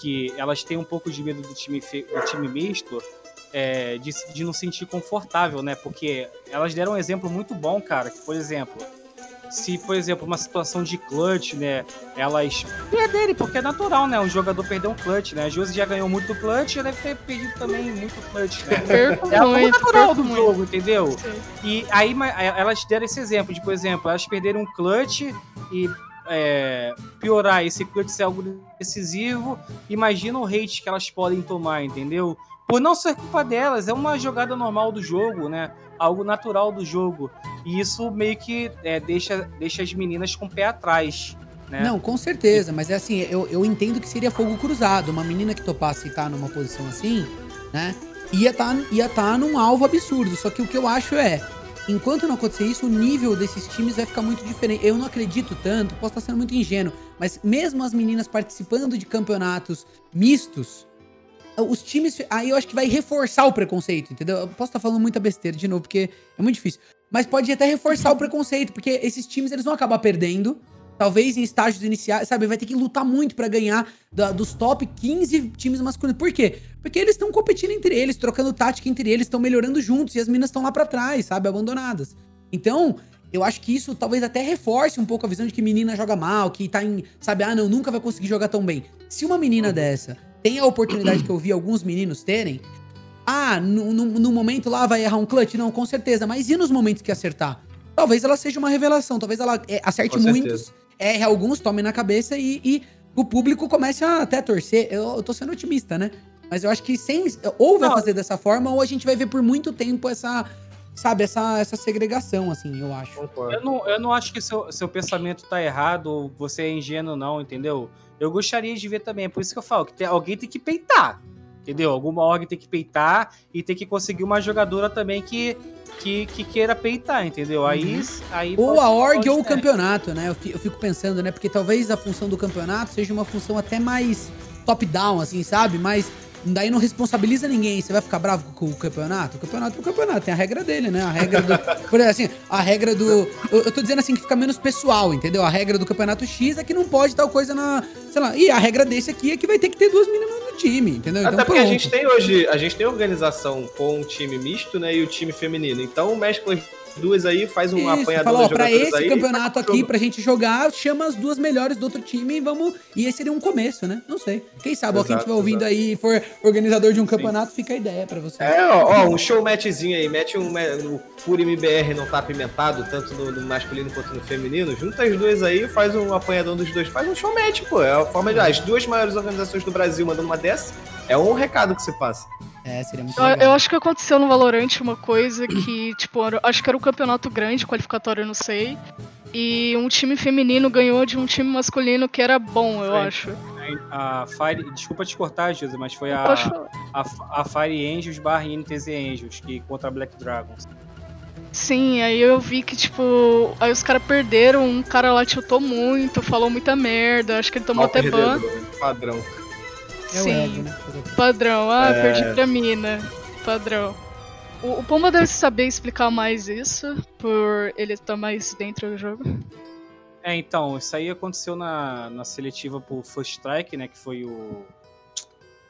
S4: que elas têm um pouco de medo do time, fe- do time misto, é, de, de não sentir confortável, né, porque elas deram um exemplo muito bom, cara, que, por exemplo, se, por exemplo, uma situação de clutch, né, elas perderem, porque é natural, né, um jogador perder um clutch, né, a Josi já ganhou muito clutch, já deve ter perdido também muito clutch, né. [laughs]
S6: Perco
S4: É
S6: muito,
S4: natural do
S6: muito.
S4: jogo, entendeu?
S6: Sim.
S4: E aí elas deram esse exemplo de, por exemplo, elas perderam um clutch e é, piorar esse clutch ser algo decisivo. Imagina o hate que elas podem tomar, entendeu? Por não ser culpa delas, é uma jogada normal do jogo, né? Algo natural do jogo. E isso meio que é, deixa, deixa as meninas com o pé atrás. Né?
S5: Não, com certeza, mas é assim, eu, eu entendo que seria fogo cruzado. Uma menina que topasse estar numa posição assim, né? Ia estar ia tá num alvo absurdo. Só que o que eu acho é, enquanto não acontecer isso, o nível desses times vai ficar muito diferente. Eu não acredito tanto, posso estar sendo muito ingênuo, mas mesmo as meninas participando de campeonatos mistos, os times. Aí eu acho que vai reforçar o preconceito, entendeu? Eu posso estar falando muita besteira de novo, porque é muito difícil. Mas pode até reforçar o preconceito, porque esses times eles vão acabar perdendo. Talvez em estágios iniciais, sabe? Vai ter que lutar muito pra ganhar da- dos top 15 times masculinos. Por quê? Porque eles estão competindo entre eles, trocando tática entre eles, estão melhorando juntos e as minas estão lá pra trás, sabe? Abandonadas. Então, eu acho que isso talvez até reforce um pouco a visão de que menina joga mal, que tá em, sabe, ah, não, nunca vai conseguir jogar tão bem. Se uma menina dessa tem a oportunidade que eu vi alguns meninos terem, ah, no, no, no momento lá vai errar um clutch? Não, com certeza. Mas e nos momentos que acertar? Talvez ela seja uma revelação, talvez ela é, acerte muitos, erre alguns, tome na cabeça e, e o público comece a até torcer. Eu, eu tô sendo otimista, né? Mas eu acho que sem. Ou vai
S4: Não.
S5: fazer dessa forma, ou a gente vai ver por muito tempo essa. Sabe, essa, essa segregação, assim, eu acho.
S3: Concordo.
S4: Eu não, eu não acho que seu, seu pensamento tá errado ou você é ingênuo, não, entendeu? Eu gostaria de ver também, é por isso que eu falo que tem- alguém tem que peitar, entendeu? Alguma org tem que peitar e tem que conseguir uma jogadora também que, que, que queira peitar, entendeu? Aí, aí
S5: Uhum. Ou a org ou o campeonato, né? Eu fi- eu fico pensando, né? Porque talvez a função do campeonato seja uma função até mais top-down, assim, sabe? Mas daí não responsabiliza ninguém. Você vai ficar bravo com o campeonato? O campeonato é o campeonato, tem a regra dele, né? A regra do. [laughs] Por exemplo, assim, a regra do. Eu, eu tô dizendo assim que fica menos pessoal, entendeu? A regra do campeonato X é que não pode tal coisa na. Sei lá. E a regra desse aqui é que vai ter que ter duas meninas no time, entendeu? Então,
S3: Até porque a
S5: pronto.
S3: gente tem hoje, a gente tem organização com o time misto, né, e o time feminino. Então mescla as duas aí, faz um
S5: Isso,
S3: apanhador
S5: fala, ó,
S3: das
S5: pra esse
S3: aí,
S5: campeonato
S3: o
S5: aqui,
S3: jogo.
S5: pra gente jogar, chama as duas melhores do outro time e vamos. E esse seria um começo, né? Não sei. Quem sabe, ó, quem
S3: Exato,
S5: estiver ouvindo
S3: exato.
S5: aí e for organizador de um campeonato, fica a ideia pra você.
S3: É, ó, ó, um show matchzinho aí, mete um. O Fury MBR não tá apimentado, tanto no, no masculino quanto no feminino. Junta as duas aí, faz um apanhador dos dois, faz um show match, pô. É a forma de. As duas maiores organizações do Brasil mandando uma dessa, é um recado que você passa.
S5: É, seria muito
S6: Eu,
S5: legal.
S6: eu acho que aconteceu no Valorant uma coisa que, tipo, acho que era um campeonato grande, qualificatório, eu não sei. E um time feminino ganhou de um time masculino que era bom, eu
S4: Sim.
S6: acho.
S4: A Fire, desculpa te cortar, José, mas foi a, a, a Fire Angels barra NTZ Angels que contra a Black Dragons.
S6: Sim, aí eu vi que, tipo, aí os caras perderam, um cara lá tiltou muito, falou muita merda, acho que ele tomou
S3: Mal
S6: até ban.
S3: perdedor, Padrão.
S5: É
S6: Sim.
S5: ego, né?
S6: Padrão, ah,
S3: É.
S6: perdi pra mina. Padrão. O, o Pomba deve saber explicar mais isso, por ele estar mais dentro do jogo.
S4: É, então, isso aí aconteceu na, na seletiva pro First Strike, né? Que foi o.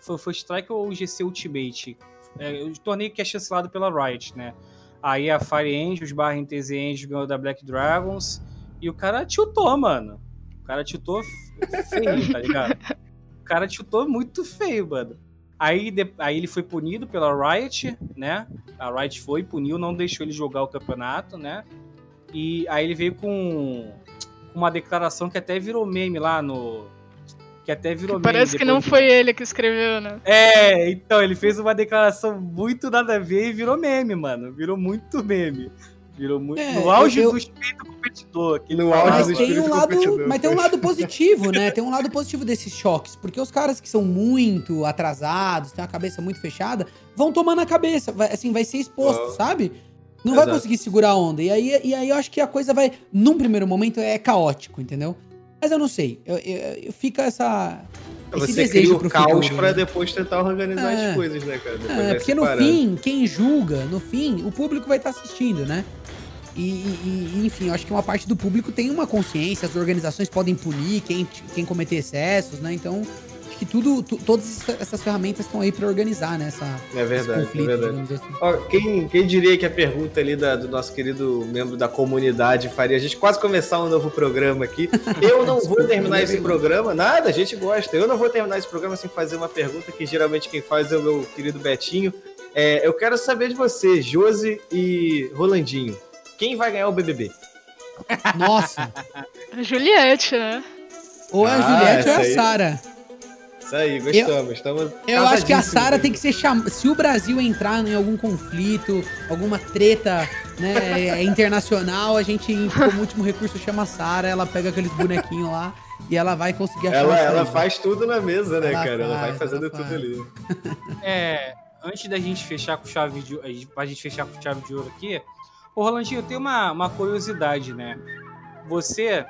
S4: Foi o First Strike ou o GC Ultimate? É, o torneio que é chancelado pela Riot, né? Aí a Fire Angels barra NTZ Angels ganhou da Black Dragons. E o cara tiltou, mano. O cara tiltou feio, tá ligado? O cara tiltou muito feio, mano. Aí, de- aí ele foi punido pela Riot, né? A Riot foi, puniu, não deixou ele jogar o campeonato, né? E aí ele veio com uma declaração que até virou meme lá no. Que até virou meme.
S6: Parece que não
S4: do-
S6: foi ele que escreveu, né?
S4: É, então, ele fez uma declaração muito nada a ver e virou meme, mano. Virou muito meme. Virou muito.
S5: É,
S4: no auge
S5: eu-
S4: do espírito competidor.
S3: No auge
S5: Mas
S3: do
S5: tem, um lado,
S3: competidor.
S5: mas tem um lado positivo, né? Tem um lado positivo desses choques. Porque os caras que são muito atrasados, têm a cabeça muito fechada, vão tomar na cabeça. Vai, assim, vai ser exposto,
S3: Vão.
S5: sabe? Não vai
S3: Exato.
S5: conseguir segurar a onda. E aí, e aí eu acho que a coisa vai, num primeiro momento, é caótico, entendeu? Mas eu não sei. Eu, eu- eu- fica essa. esse
S3: Você
S5: desejo
S3: cria o caos pra
S5: né?
S3: depois tentar organizar
S5: É.
S3: as coisas, né, cara? Depois
S5: É,
S3: vai
S5: porque no fim, quem julga, no fim, o público vai estar assistindo, né? E, e- e, enfim, eu acho que uma parte do público tem uma consciência, as organizações podem punir quem, quem cometer excessos, né? Então, acho que tudo, tu- todas essa- essas ferramentas estão aí pra organizar, né? Essa,
S3: É verdade,
S5: esse conflito,
S3: é verdade.
S5: assim.
S3: Ó, quem, quem diria que a pergunta ali da- do nosso querido membro da comunidade faria a gente quase começar um novo programa aqui? [laughs] Eu não vou terminar esse programa, nada, a gente gosta. Eu não vou terminar esse programa sem fazer uma pergunta que geralmente quem faz é o meu querido Betinho. É, eu quero saber de você, Josi e Rolandinho. Quem vai ganhar o BBB?
S5: Nossa!
S6: A [laughs] Juliette, né?
S5: Ou é a
S3: Ah,
S5: Juliette ou é a. Sara.
S3: Isso aí, gostamos. Estamos
S5: Eu acho que a Sara tem que ser chamada. Se o Brasil entrar em algum conflito, alguma treta né, é, internacional, a gente, como último recurso, chama a Sara, ela pega aqueles bonequinhos lá e ela vai conseguir achar
S3: Ela, ela
S5: saída.
S3: faz tudo na mesa, né,
S5: Ela
S3: cara? ela vai
S5: faz,
S3: fazendo
S5: ela
S3: tudo
S5: faz.
S3: ali.
S4: É, antes da gente fechar com chave de ouro, pra gente fechar com chave de ouro aqui, ô Rolandinho, eu tenho uma, uma curiosidade, né? Você,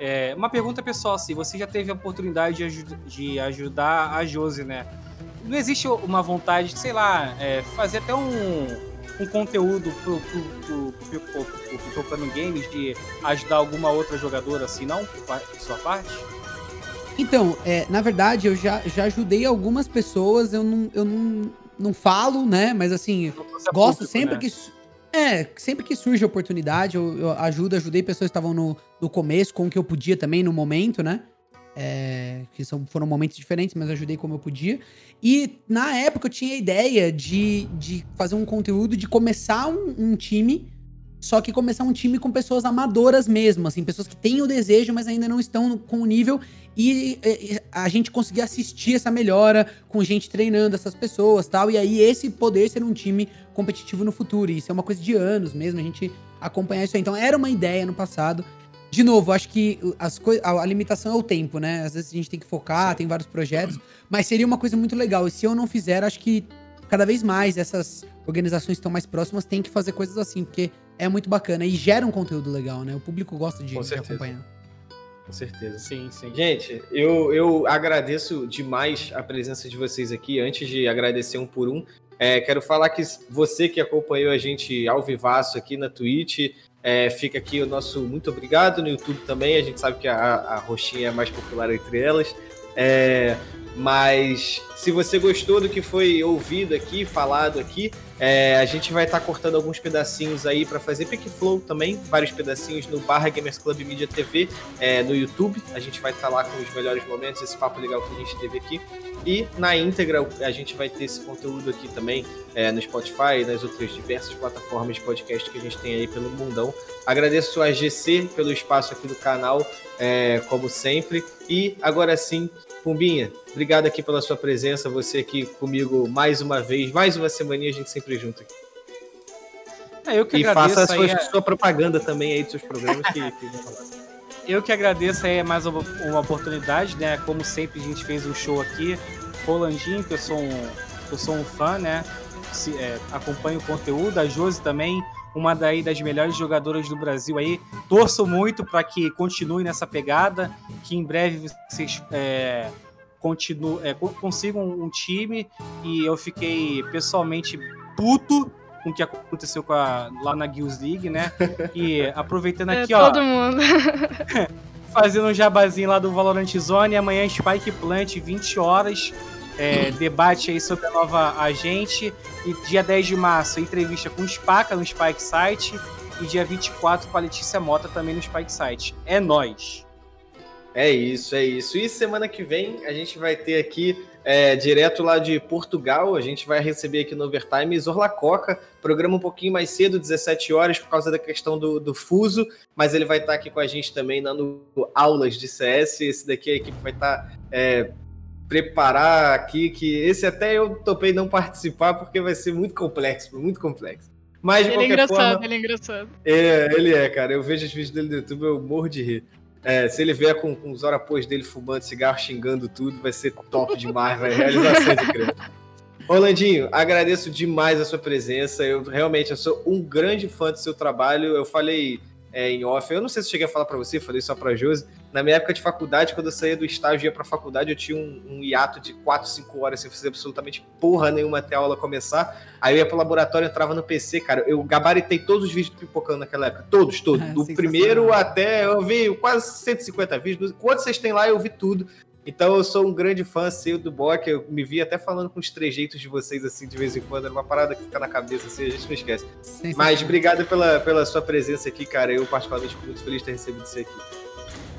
S4: é, uma pergunta pessoal assim, você já teve a oportunidade de, de ajudar a Josi, né? Não existe uma vontade de, sei lá, é, fazer até um, um conteúdo pro, pro, pro, pro, pro, pro, pro Tocando Games de ajudar alguma outra jogadora assim, não? Por sua parte?
S5: Então, é, na verdade, eu já, já ajudei algumas pessoas, eu não, eu não, não falo, né? Mas assim,
S4: a
S5: gosto
S4: público,
S5: sempre
S4: né?
S5: que. É, sempre que surge oportunidade, eu, eu ajudo, ajudei pessoas que estavam no, no começo, com o que eu podia também no momento, né? É, que são, foram momentos diferentes, mas ajudei como eu podia. E na época eu tinha a ideia de, de fazer um conteúdo de começar um, um time, só que começar um time com pessoas amadoras mesmo, assim, pessoas que têm o desejo, mas ainda não estão com o nível e, e, a gente conseguir assistir essa melhora com gente treinando essas pessoas tal. E aí esse poder ser um time competitivo no futuro. E isso é uma coisa de anos mesmo, a gente acompanhar isso aí. Então era uma ideia no passado. De novo, acho que as coi- a, a limitação é o tempo, né? Às vezes a gente tem que focar, tem vários projetos, mas seria uma coisa muito legal. E se eu não fizer, acho que cada vez mais essas organizações que estão mais próximas têm que fazer coisas assim, porque é muito bacana e gera um conteúdo legal, né? O público gosta de, de
S3: certeza.
S5: acompanhar.
S3: Com certeza.
S4: Sim, sim.
S3: Gente, eu, eu agradeço demais a presença de vocês aqui. Antes de agradecer um por um, é, quero falar que você que acompanhou a gente ao vivaço aqui na Twitch, é, fica aqui o nosso muito obrigado. No YouTube também, a gente sabe que a, a roxinha é mais popular entre elas. É, mas se você gostou do que foi ouvido aqui, falado aqui, é, a gente vai estar cortando alguns pedacinhos aí para fazer Pick Flow também, vários pedacinhos no Barra Gamers Club Media TV é, no YouTube. A gente vai estar lá com os melhores momentos, esse papo legal que a gente teve aqui. E na íntegra, a gente vai ter esse conteúdo aqui também é, no Spotify e nas outras diversas plataformas de podcast que a gente tem aí pelo mundão. Agradeço a GC pelo espaço aqui do canal, é, como sempre. E agora sim, Pumbinha, obrigado aqui pela sua presença, você aqui comigo mais uma vez, mais uma semaninha, a gente sempre junto aqui.
S4: É, eu que
S3: E
S4: agradeço
S3: faça a sua,
S4: a-
S3: sua propaganda também aí dos seus programas que, que vão falar. [laughs]
S4: Eu que agradeço aí mais uma, uma oportunidade, né? Como sempre a gente fez um show aqui. Rolandinho, que eu sou um, eu sou um fã, né? Se, é, acompanho o conteúdo. A Josi também, uma daí das melhores jogadoras do Brasil aí. Torço muito para que continue nessa pegada, que em breve vocês é, continu, é, co- consigam um time. E eu fiquei pessoalmente puto com o que aconteceu com a- lá na Guilds League, né? E [laughs] aproveitando
S6: É,
S4: aqui, ó
S6: todo mundo. [laughs]
S4: fazendo um jabazinho lá do Valorant Zone. E amanhã Spike Plant, 20 horas. é, debate aí sobre a nova agente. E dia 10 de março, entrevista com o Spaca no Spike Site. E dia 24 com a Letícia Mota também no Spike Site. É nóis!
S3: É isso, é isso. E semana que vem a gente vai ter aqui, é, direto lá de Portugal, a gente vai receber aqui no Overtime Zorla Coca, programa um pouquinho mais cedo, 17 horas, por causa da questão do, do fuso, mas ele vai estar aqui com a gente também dando aulas de CS. Esse daqui a equipe vai estar é, preparar aqui, que esse até eu topei não participar, porque vai ser muito complexo, muito complexo. Mas
S6: Ele é engraçado,
S3: forma,
S6: ele é engraçado.
S3: é, ele é, cara. Eu vejo os vídeos dele no YouTube, eu morro de rir. É, se ele vier com, com os horapôs dele fumando cigarro, xingando tudo, vai ser top demais, vai. Realização de crédito. Rolandinho, agradeço demais a sua presença. Eu realmente eu sou um grande fã do seu trabalho. Eu falei é, em off, eu não sei se cheguei a falar pra você, falei só pra Josi, Na minha época de faculdade, quando eu saía do estágio e ia pra faculdade, eu tinha um, um hiato de 4, 5 horas sem fazer absolutamente porra nenhuma até a aula começar. Aí eu ia pro laboratório, entrava no PC, cara. Eu gabaritei todos os vídeos do Pipocando naquela época. Todos, todos.
S5: Ah, [laughs]
S3: do primeiro até. Eu vi quase 150 vídeos. Quantos vocês têm lá, eu vi tudo. Então eu sou um grande fã seu do Bock. Eu me vi até falando com os trejeitos de vocês, assim, de vez em quando. Era uma parada que fica na cabeça, assim, a gente não esquece.
S5: Sensacional.
S3: Mas obrigado pela, pela sua presença aqui, cara. Eu, particularmente, fico muito feliz de ter recebido você aqui.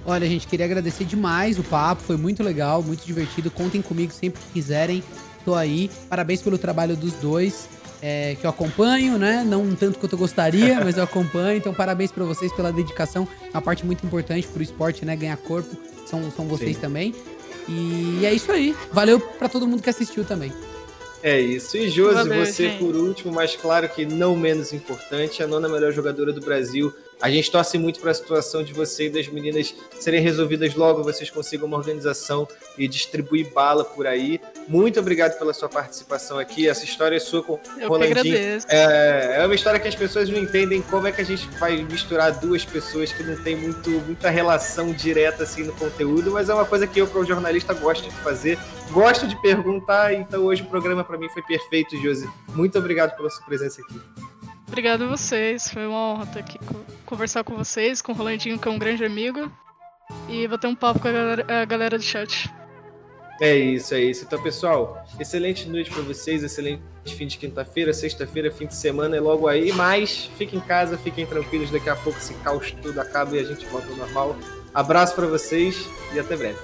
S5: Olha, gente, queria agradecer demais o papo, foi muito legal, muito divertido. Contem comigo sempre que quiserem, tô aí. Parabéns pelo trabalho dos dois, é, que eu acompanho, né? Não tanto quanto eu gostaria, mas eu acompanho. Então, parabéns pra vocês pela dedicação, é uma parte muito importante pro esporte, né? Ganhar corpo, são, são vocês
S3: Sim.
S5: também. E é isso aí. Valeu pra todo mundo que assistiu também.
S3: É isso. E Josi,
S6: Valeu,
S3: você
S6: gente.
S3: por último, mas claro que não menos importante, a nona melhor jogadora do Brasil. A gente torce muito para a situação de você e das meninas serem resolvidas logo, vocês consigam uma organização e distribuir bala por aí. Muito obrigado pela sua participação aqui. Essa história é sua com
S6: que
S3: Rolandinho. É, é uma história que as pessoas não entendem como é que a gente vai misturar duas pessoas que não tem muito, muita relação direta assim no conteúdo, mas é uma coisa que eu, como jornalista, gosto de fazer, gosto de perguntar, então hoje o programa para mim foi perfeito, Josi. Muito obrigado pela sua presença aqui.
S6: Obrigado a vocês. Foi uma honra estar aqui co- conversar com vocês, com o Rolandinho, que é um grande amigo. E vou ter um papo com a galera, a galera do chat.
S3: É isso, é isso. Então, pessoal, excelente noite para vocês, excelente fim de quinta-feira, sexta-feira, fim de semana é logo aí, mas fiquem em casa, fiquem tranquilos, daqui a pouco esse caos tudo acaba e a gente volta ao normal. Abraço para vocês e até breve.